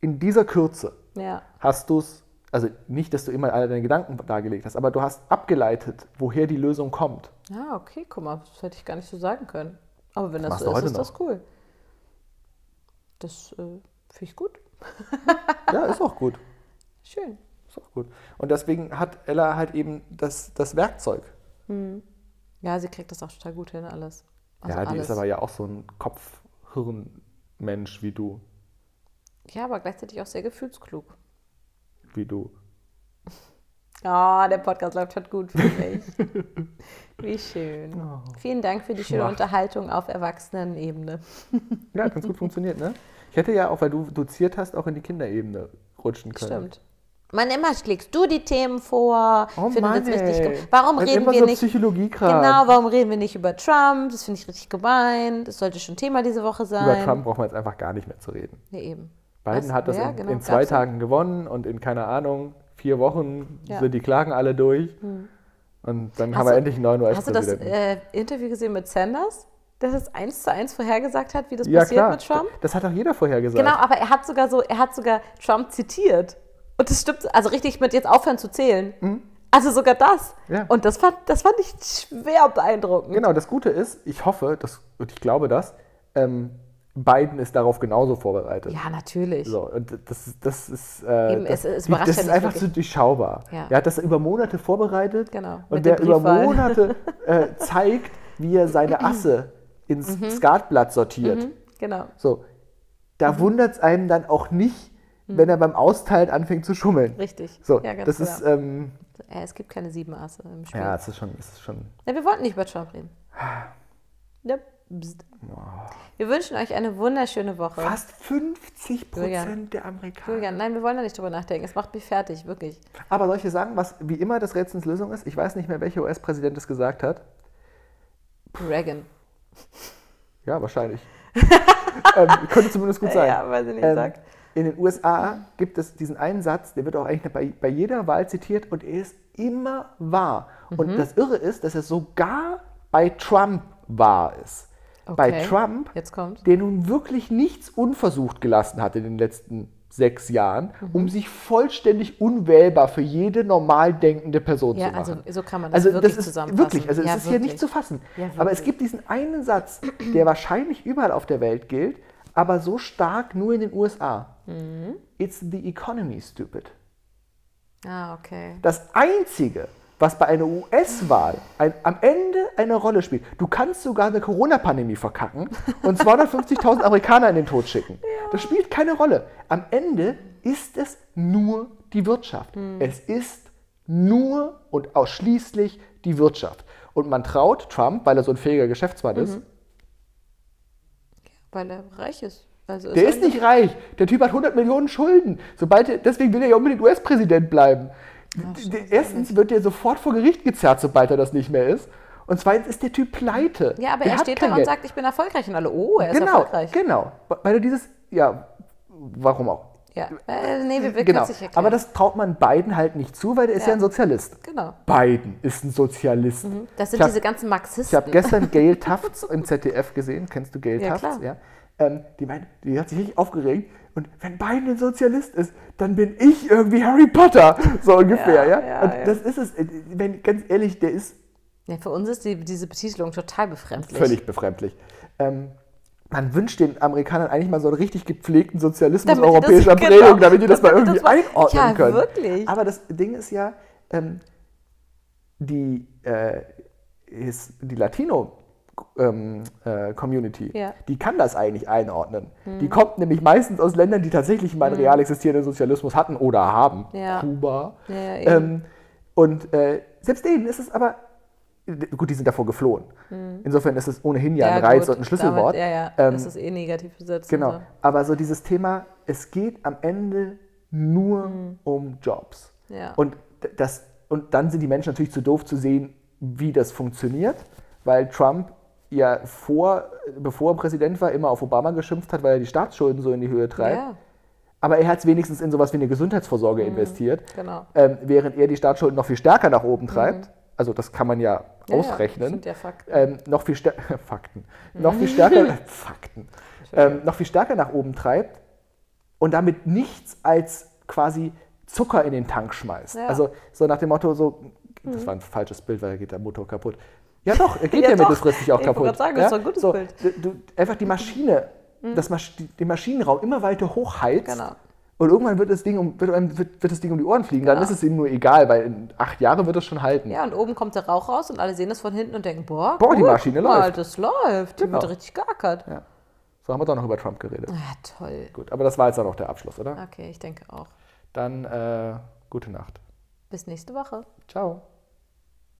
Speaker 4: in dieser Kürze
Speaker 3: Ja.
Speaker 4: hast du es, also nicht, dass du immer alle deine Gedanken dargelegt hast, aber du hast abgeleitet, woher die Lösung kommt.
Speaker 3: Ja, okay, guck mal, das hätte ich gar nicht so sagen können. Aber wenn das
Speaker 4: Machst
Speaker 3: so ist, ist das
Speaker 4: noch.
Speaker 3: cool. Das äh, finde ich gut.
Speaker 4: Ja, ist auch gut.
Speaker 3: Schön.
Speaker 4: Ist auch gut. Und deswegen hat Ella halt eben das, das Werkzeug.
Speaker 3: Ja, sie kriegt das auch total gut hin, alles. Also
Speaker 4: ja, die
Speaker 3: alles.
Speaker 4: ist aber ja auch so ein Kopf-Hirn-Mensch wie du.
Speaker 3: Ja, aber gleichzeitig auch sehr gefühlsklug.
Speaker 4: Wie du.
Speaker 3: Ah, der Podcast läuft schon gut für mich. Wie schön. Vielen Dank für die schöne
Speaker 4: Schwach.
Speaker 3: Unterhaltung auf Erwachsenenebene.
Speaker 4: Ja, hat ganz gut funktioniert, ne? Ich hätte ja auch, weil du doziert hast, auch in die Kinderebene rutschen können.
Speaker 3: Stimmt. Man, immer schlägst du die Themen vor.
Speaker 4: Oh
Speaker 3: finde
Speaker 4: Mann,
Speaker 3: das richtig Warum
Speaker 4: Und
Speaker 3: reden wir
Speaker 4: so
Speaker 3: nicht? Genau, warum reden wir nicht über Trump? Das finde ich richtig gemein. Das sollte schon Thema diese Woche sein.
Speaker 4: Über Trump brauchen wir jetzt einfach gar nicht mehr zu reden.
Speaker 3: Ja, eben.
Speaker 4: Biden
Speaker 3: Was?
Speaker 4: hat das
Speaker 3: Ja,
Speaker 4: in,
Speaker 3: genau,
Speaker 4: in zwei. Tagen gewonnen und in, keine Ahnung, vier Wochen
Speaker 3: Ja. Hm.
Speaker 4: sind die Klagen alle durch. Und dann haben
Speaker 3: Hast
Speaker 4: wir
Speaker 3: du-
Speaker 4: endlich einen neuen
Speaker 3: Hast du das
Speaker 4: US-Präsidenten.
Speaker 3: äh, Interview gesehen mit Sanders? Der das eins zu eins vorhergesagt hat, wie das
Speaker 4: ja,
Speaker 3: passiert
Speaker 4: klar.
Speaker 3: mit Trump?
Speaker 4: Das hat doch jeder vorher gesagt.
Speaker 3: Genau, aber er hat sogar so, er hat sogar Trump zitiert. Und das stimmt, also richtig mit jetzt aufhören zu zählen.
Speaker 4: Mhm.
Speaker 3: Also sogar das.
Speaker 4: Ja.
Speaker 3: Und das fand, das fand ich schwer beeindruckend.
Speaker 4: Genau, das Gute ist, ich hoffe, das, und ich glaube das, ähm, Biden ist darauf genauso vorbereitet.
Speaker 3: Ja, natürlich.
Speaker 4: So, und das, das ist, äh,
Speaker 3: Eben,
Speaker 4: das,
Speaker 3: es- es
Speaker 4: das
Speaker 3: ja
Speaker 4: ist einfach
Speaker 3: wirklich.
Speaker 4: zu durchschaubar.
Speaker 3: Ja.
Speaker 4: Er hat das über Monate vorbereitet
Speaker 3: Genau,
Speaker 4: und der über. Monate äh, zeigt, wie er seine Asse ins Skatblatt sortiert.
Speaker 3: Mhm, genau.
Speaker 4: So, da wundert es einem dann auch nicht, wenn er beim Austeilen anfängt zu schummeln.
Speaker 3: Richtig.
Speaker 4: So,
Speaker 3: ja, ganz
Speaker 4: das
Speaker 3: genau.
Speaker 4: ist, ähm,
Speaker 3: Äh, es gibt keine sieben Asse im Spiel.
Speaker 4: ja, es ist schon, es ist schon.
Speaker 3: Ja, wir wollten nicht über Trump reden. Ja, pst. Wir wünschen euch eine wunderschöne Woche.
Speaker 4: Fast 50
Speaker 3: Julian.
Speaker 4: Prozent der Amerikaner.
Speaker 3: Julian, nein, wir wollen da nicht drüber nachdenken. Es macht mich fertig, wirklich.
Speaker 4: Aber soll ich dir sagen, was wie immer das Rätsels Lösung ist? Ich weiß nicht mehr, welcher US-Präsident es gesagt hat.
Speaker 3: Reagan.
Speaker 4: Ja, wahrscheinlich. ähm, könnte zumindest gut sein.
Speaker 3: Ja, weiß ich nicht,
Speaker 4: Ähm,
Speaker 3: sag.
Speaker 4: in den USA gibt es diesen einen Satz, der wird auch eigentlich bei, bei jeder Wahl zitiert und er ist immer wahr.
Speaker 3: Mhm.
Speaker 4: Und das Irre ist, dass er sogar bei Trump wahr ist. Bei
Speaker 3: Okay.
Speaker 4: Trump,
Speaker 3: Jetzt kommt.
Speaker 4: der nun wirklich nichts unversucht gelassen hat in den letzten sechs Jahren,
Speaker 3: Mhm.
Speaker 4: um sich vollständig unwählbar für jede normal denkende Person
Speaker 3: Ja,
Speaker 4: zu machen.
Speaker 3: also so kann man das
Speaker 4: Also
Speaker 3: wirklich
Speaker 4: das ist
Speaker 3: zusammenfassen.
Speaker 4: wirklich, also es
Speaker 3: Ja,
Speaker 4: ist hier
Speaker 3: wirklich.
Speaker 4: nicht zu fassen.
Speaker 3: Ja,
Speaker 4: aber es gibt diesen einen Satz, der wahrscheinlich überall auf der Welt gilt, aber so stark nur in den USA.
Speaker 3: Mhm.
Speaker 4: It's the economy, stupid.
Speaker 3: Ah, okay.
Speaker 4: Das Einzige, was bei einer US-Wahl ein, am Ende eine Rolle spielt, du kannst sogar eine Corona-Pandemie verkacken und 250.000 Amerikaner in den Tod schicken. Das spielt keine Rolle. Am Ende ist es nur die Wirtschaft. Es ist nur und ausschließlich die Wirtschaft. Und man traut Trump, weil er so ein fähiger Geschäftsmann ist,
Speaker 3: Weil er reich ist. Also
Speaker 4: der ist
Speaker 3: er-
Speaker 4: nicht reich. Der Typ hat 100 Millionen Schulden. Sobald er, deswegen will er ja unbedingt US-Präsident bleiben. Der- Erstens wird er sofort vor Gericht gezerrt, sobald er das nicht mehr ist. Und zweitens ist der Typ pleite.
Speaker 3: Ja, aber
Speaker 4: der
Speaker 3: er steht da und
Speaker 4: Geld.
Speaker 3: sagt, ich bin erfolgreich. Und alle, oh, er ist
Speaker 4: genau,
Speaker 3: erfolgreich.
Speaker 4: genau. Weil du dieses, ja, warum auch?
Speaker 3: Ja. Äh, nee, wir, wir
Speaker 4: Genau.
Speaker 3: können es nicht erklären.
Speaker 4: Aber das traut man Biden halt nicht zu, weil der ist
Speaker 3: Ja.
Speaker 4: ja ein Sozialist.
Speaker 3: Genau.
Speaker 4: Biden ist ein Sozialist.
Speaker 3: Das sind
Speaker 4: Ich hab-
Speaker 3: diese ganzen
Speaker 4: Ich
Speaker 3: Marxisten.
Speaker 4: habe gestern Gail Tufts im ZDF gesehen. Kennst du Gail
Speaker 3: Ja,
Speaker 4: Tufts?
Speaker 3: klar.
Speaker 4: Ja. Ähm, die, meint, die hat sich richtig aufgeregt. Und wenn Biden ein Sozialist ist, dann bin ich irgendwie Harry Potter. So ungefähr, ja.
Speaker 3: Ja, ja,
Speaker 4: und das ist es. Wenn, ganz ehrlich, der ist
Speaker 3: ja, für uns ist die, diese Betitelung total befremdlich.
Speaker 4: völlig befremdlich. Ähm, man wünscht den Amerikanern eigentlich mal so einen richtig gepflegten Sozialismus
Speaker 3: Damit die das-
Speaker 4: europäischer
Speaker 3: genau,
Speaker 4: Prägung, damit die das mal
Speaker 3: damit die
Speaker 4: irgendwie
Speaker 3: das mal-
Speaker 4: einordnen
Speaker 3: Ja,
Speaker 4: können.
Speaker 3: wirklich.
Speaker 4: Aber das Ding ist ja, ähm, die, äh, ist, die Latino ähm, äh, Community,
Speaker 3: Ja.
Speaker 4: die kann das eigentlich einordnen. Die kommt nämlich meistens aus Ländern, die tatsächlich mal einen real existierenden Sozialismus hatten oder haben.
Speaker 3: Ja.
Speaker 4: Kuba.
Speaker 3: Ja,
Speaker 4: ähm, und äh, selbst denen ist es aber, gut, die sind davor geflohen. Insofern ist es ohnehin ja, ein Reiz
Speaker 3: gut,
Speaker 4: und ein Schlüsselwort.
Speaker 3: Damit, ja, ja,
Speaker 4: Ähm,
Speaker 3: das ist eh negativ besetzt.
Speaker 4: Genau.
Speaker 3: So.
Speaker 4: Aber so dieses Thema, es geht am Ende nur um Jobs. Und, das, und dann sind die Menschen natürlich zu doof zu sehen, wie das funktioniert, weil Trump ja vor, bevor er Präsident war, immer auf Obama geschimpft hat, weil er die Staatsschulden so in die Höhe treibt.
Speaker 3: Ja,
Speaker 4: Aber er hat es wenigstens in sowas wie eine Gesundheitsvorsorge investiert,
Speaker 3: genau.
Speaker 4: ähm, während er die Staatsschulden noch viel stärker nach oben treibt. Also das kann man ja,
Speaker 3: Ja,
Speaker 4: ausrechnen
Speaker 3: sind ja Fakten.
Speaker 4: ähm, noch viel stärker Fakten, noch viel stärker Fakten, ähm, noch viel stärker nach oben treibt und damit nichts als quasi Zucker in den Tank schmeißt.
Speaker 3: Ja.
Speaker 4: Also so nach dem Motto so, das war ein falsches Bild, weil da geht der Motor kaputt. Ja doch, er geht
Speaker 3: Ja
Speaker 4: ja, mittelfristig auch
Speaker 3: Ich
Speaker 4: kaputt.
Speaker 3: gerade sagen, das
Speaker 4: ja?
Speaker 3: ist doch ein gutes
Speaker 4: so,
Speaker 3: Bild.
Speaker 4: Du, einfach die Maschine, das Masch die, den Maschinenraum immer weiter hochheizt.
Speaker 3: Genau.
Speaker 4: Und irgendwann wird das, Ding um, wird, wird, wird das Ding um die Ohren fliegen. Dann
Speaker 3: Genau.
Speaker 4: ist es ihm nur egal, weil in acht Jahren wird es schon halten.
Speaker 3: Ja, und oben kommt der Rauch raus und alle sehen das von hinten und denken, boah,
Speaker 4: Boah, die
Speaker 3: gut,
Speaker 4: Maschine
Speaker 3: guck mal,
Speaker 4: läuft.
Speaker 3: das läuft. Die
Speaker 4: Genau.
Speaker 3: wird richtig gackert.
Speaker 4: Ja. So haben wir doch noch über Trump geredet.
Speaker 3: Ah, toll.
Speaker 4: Gut, aber das war jetzt dann noch der Abschluss, oder?
Speaker 3: Okay, ich denke auch.
Speaker 4: Dann äh, gute Nacht.
Speaker 3: Bis nächste Woche.
Speaker 4: Ciao.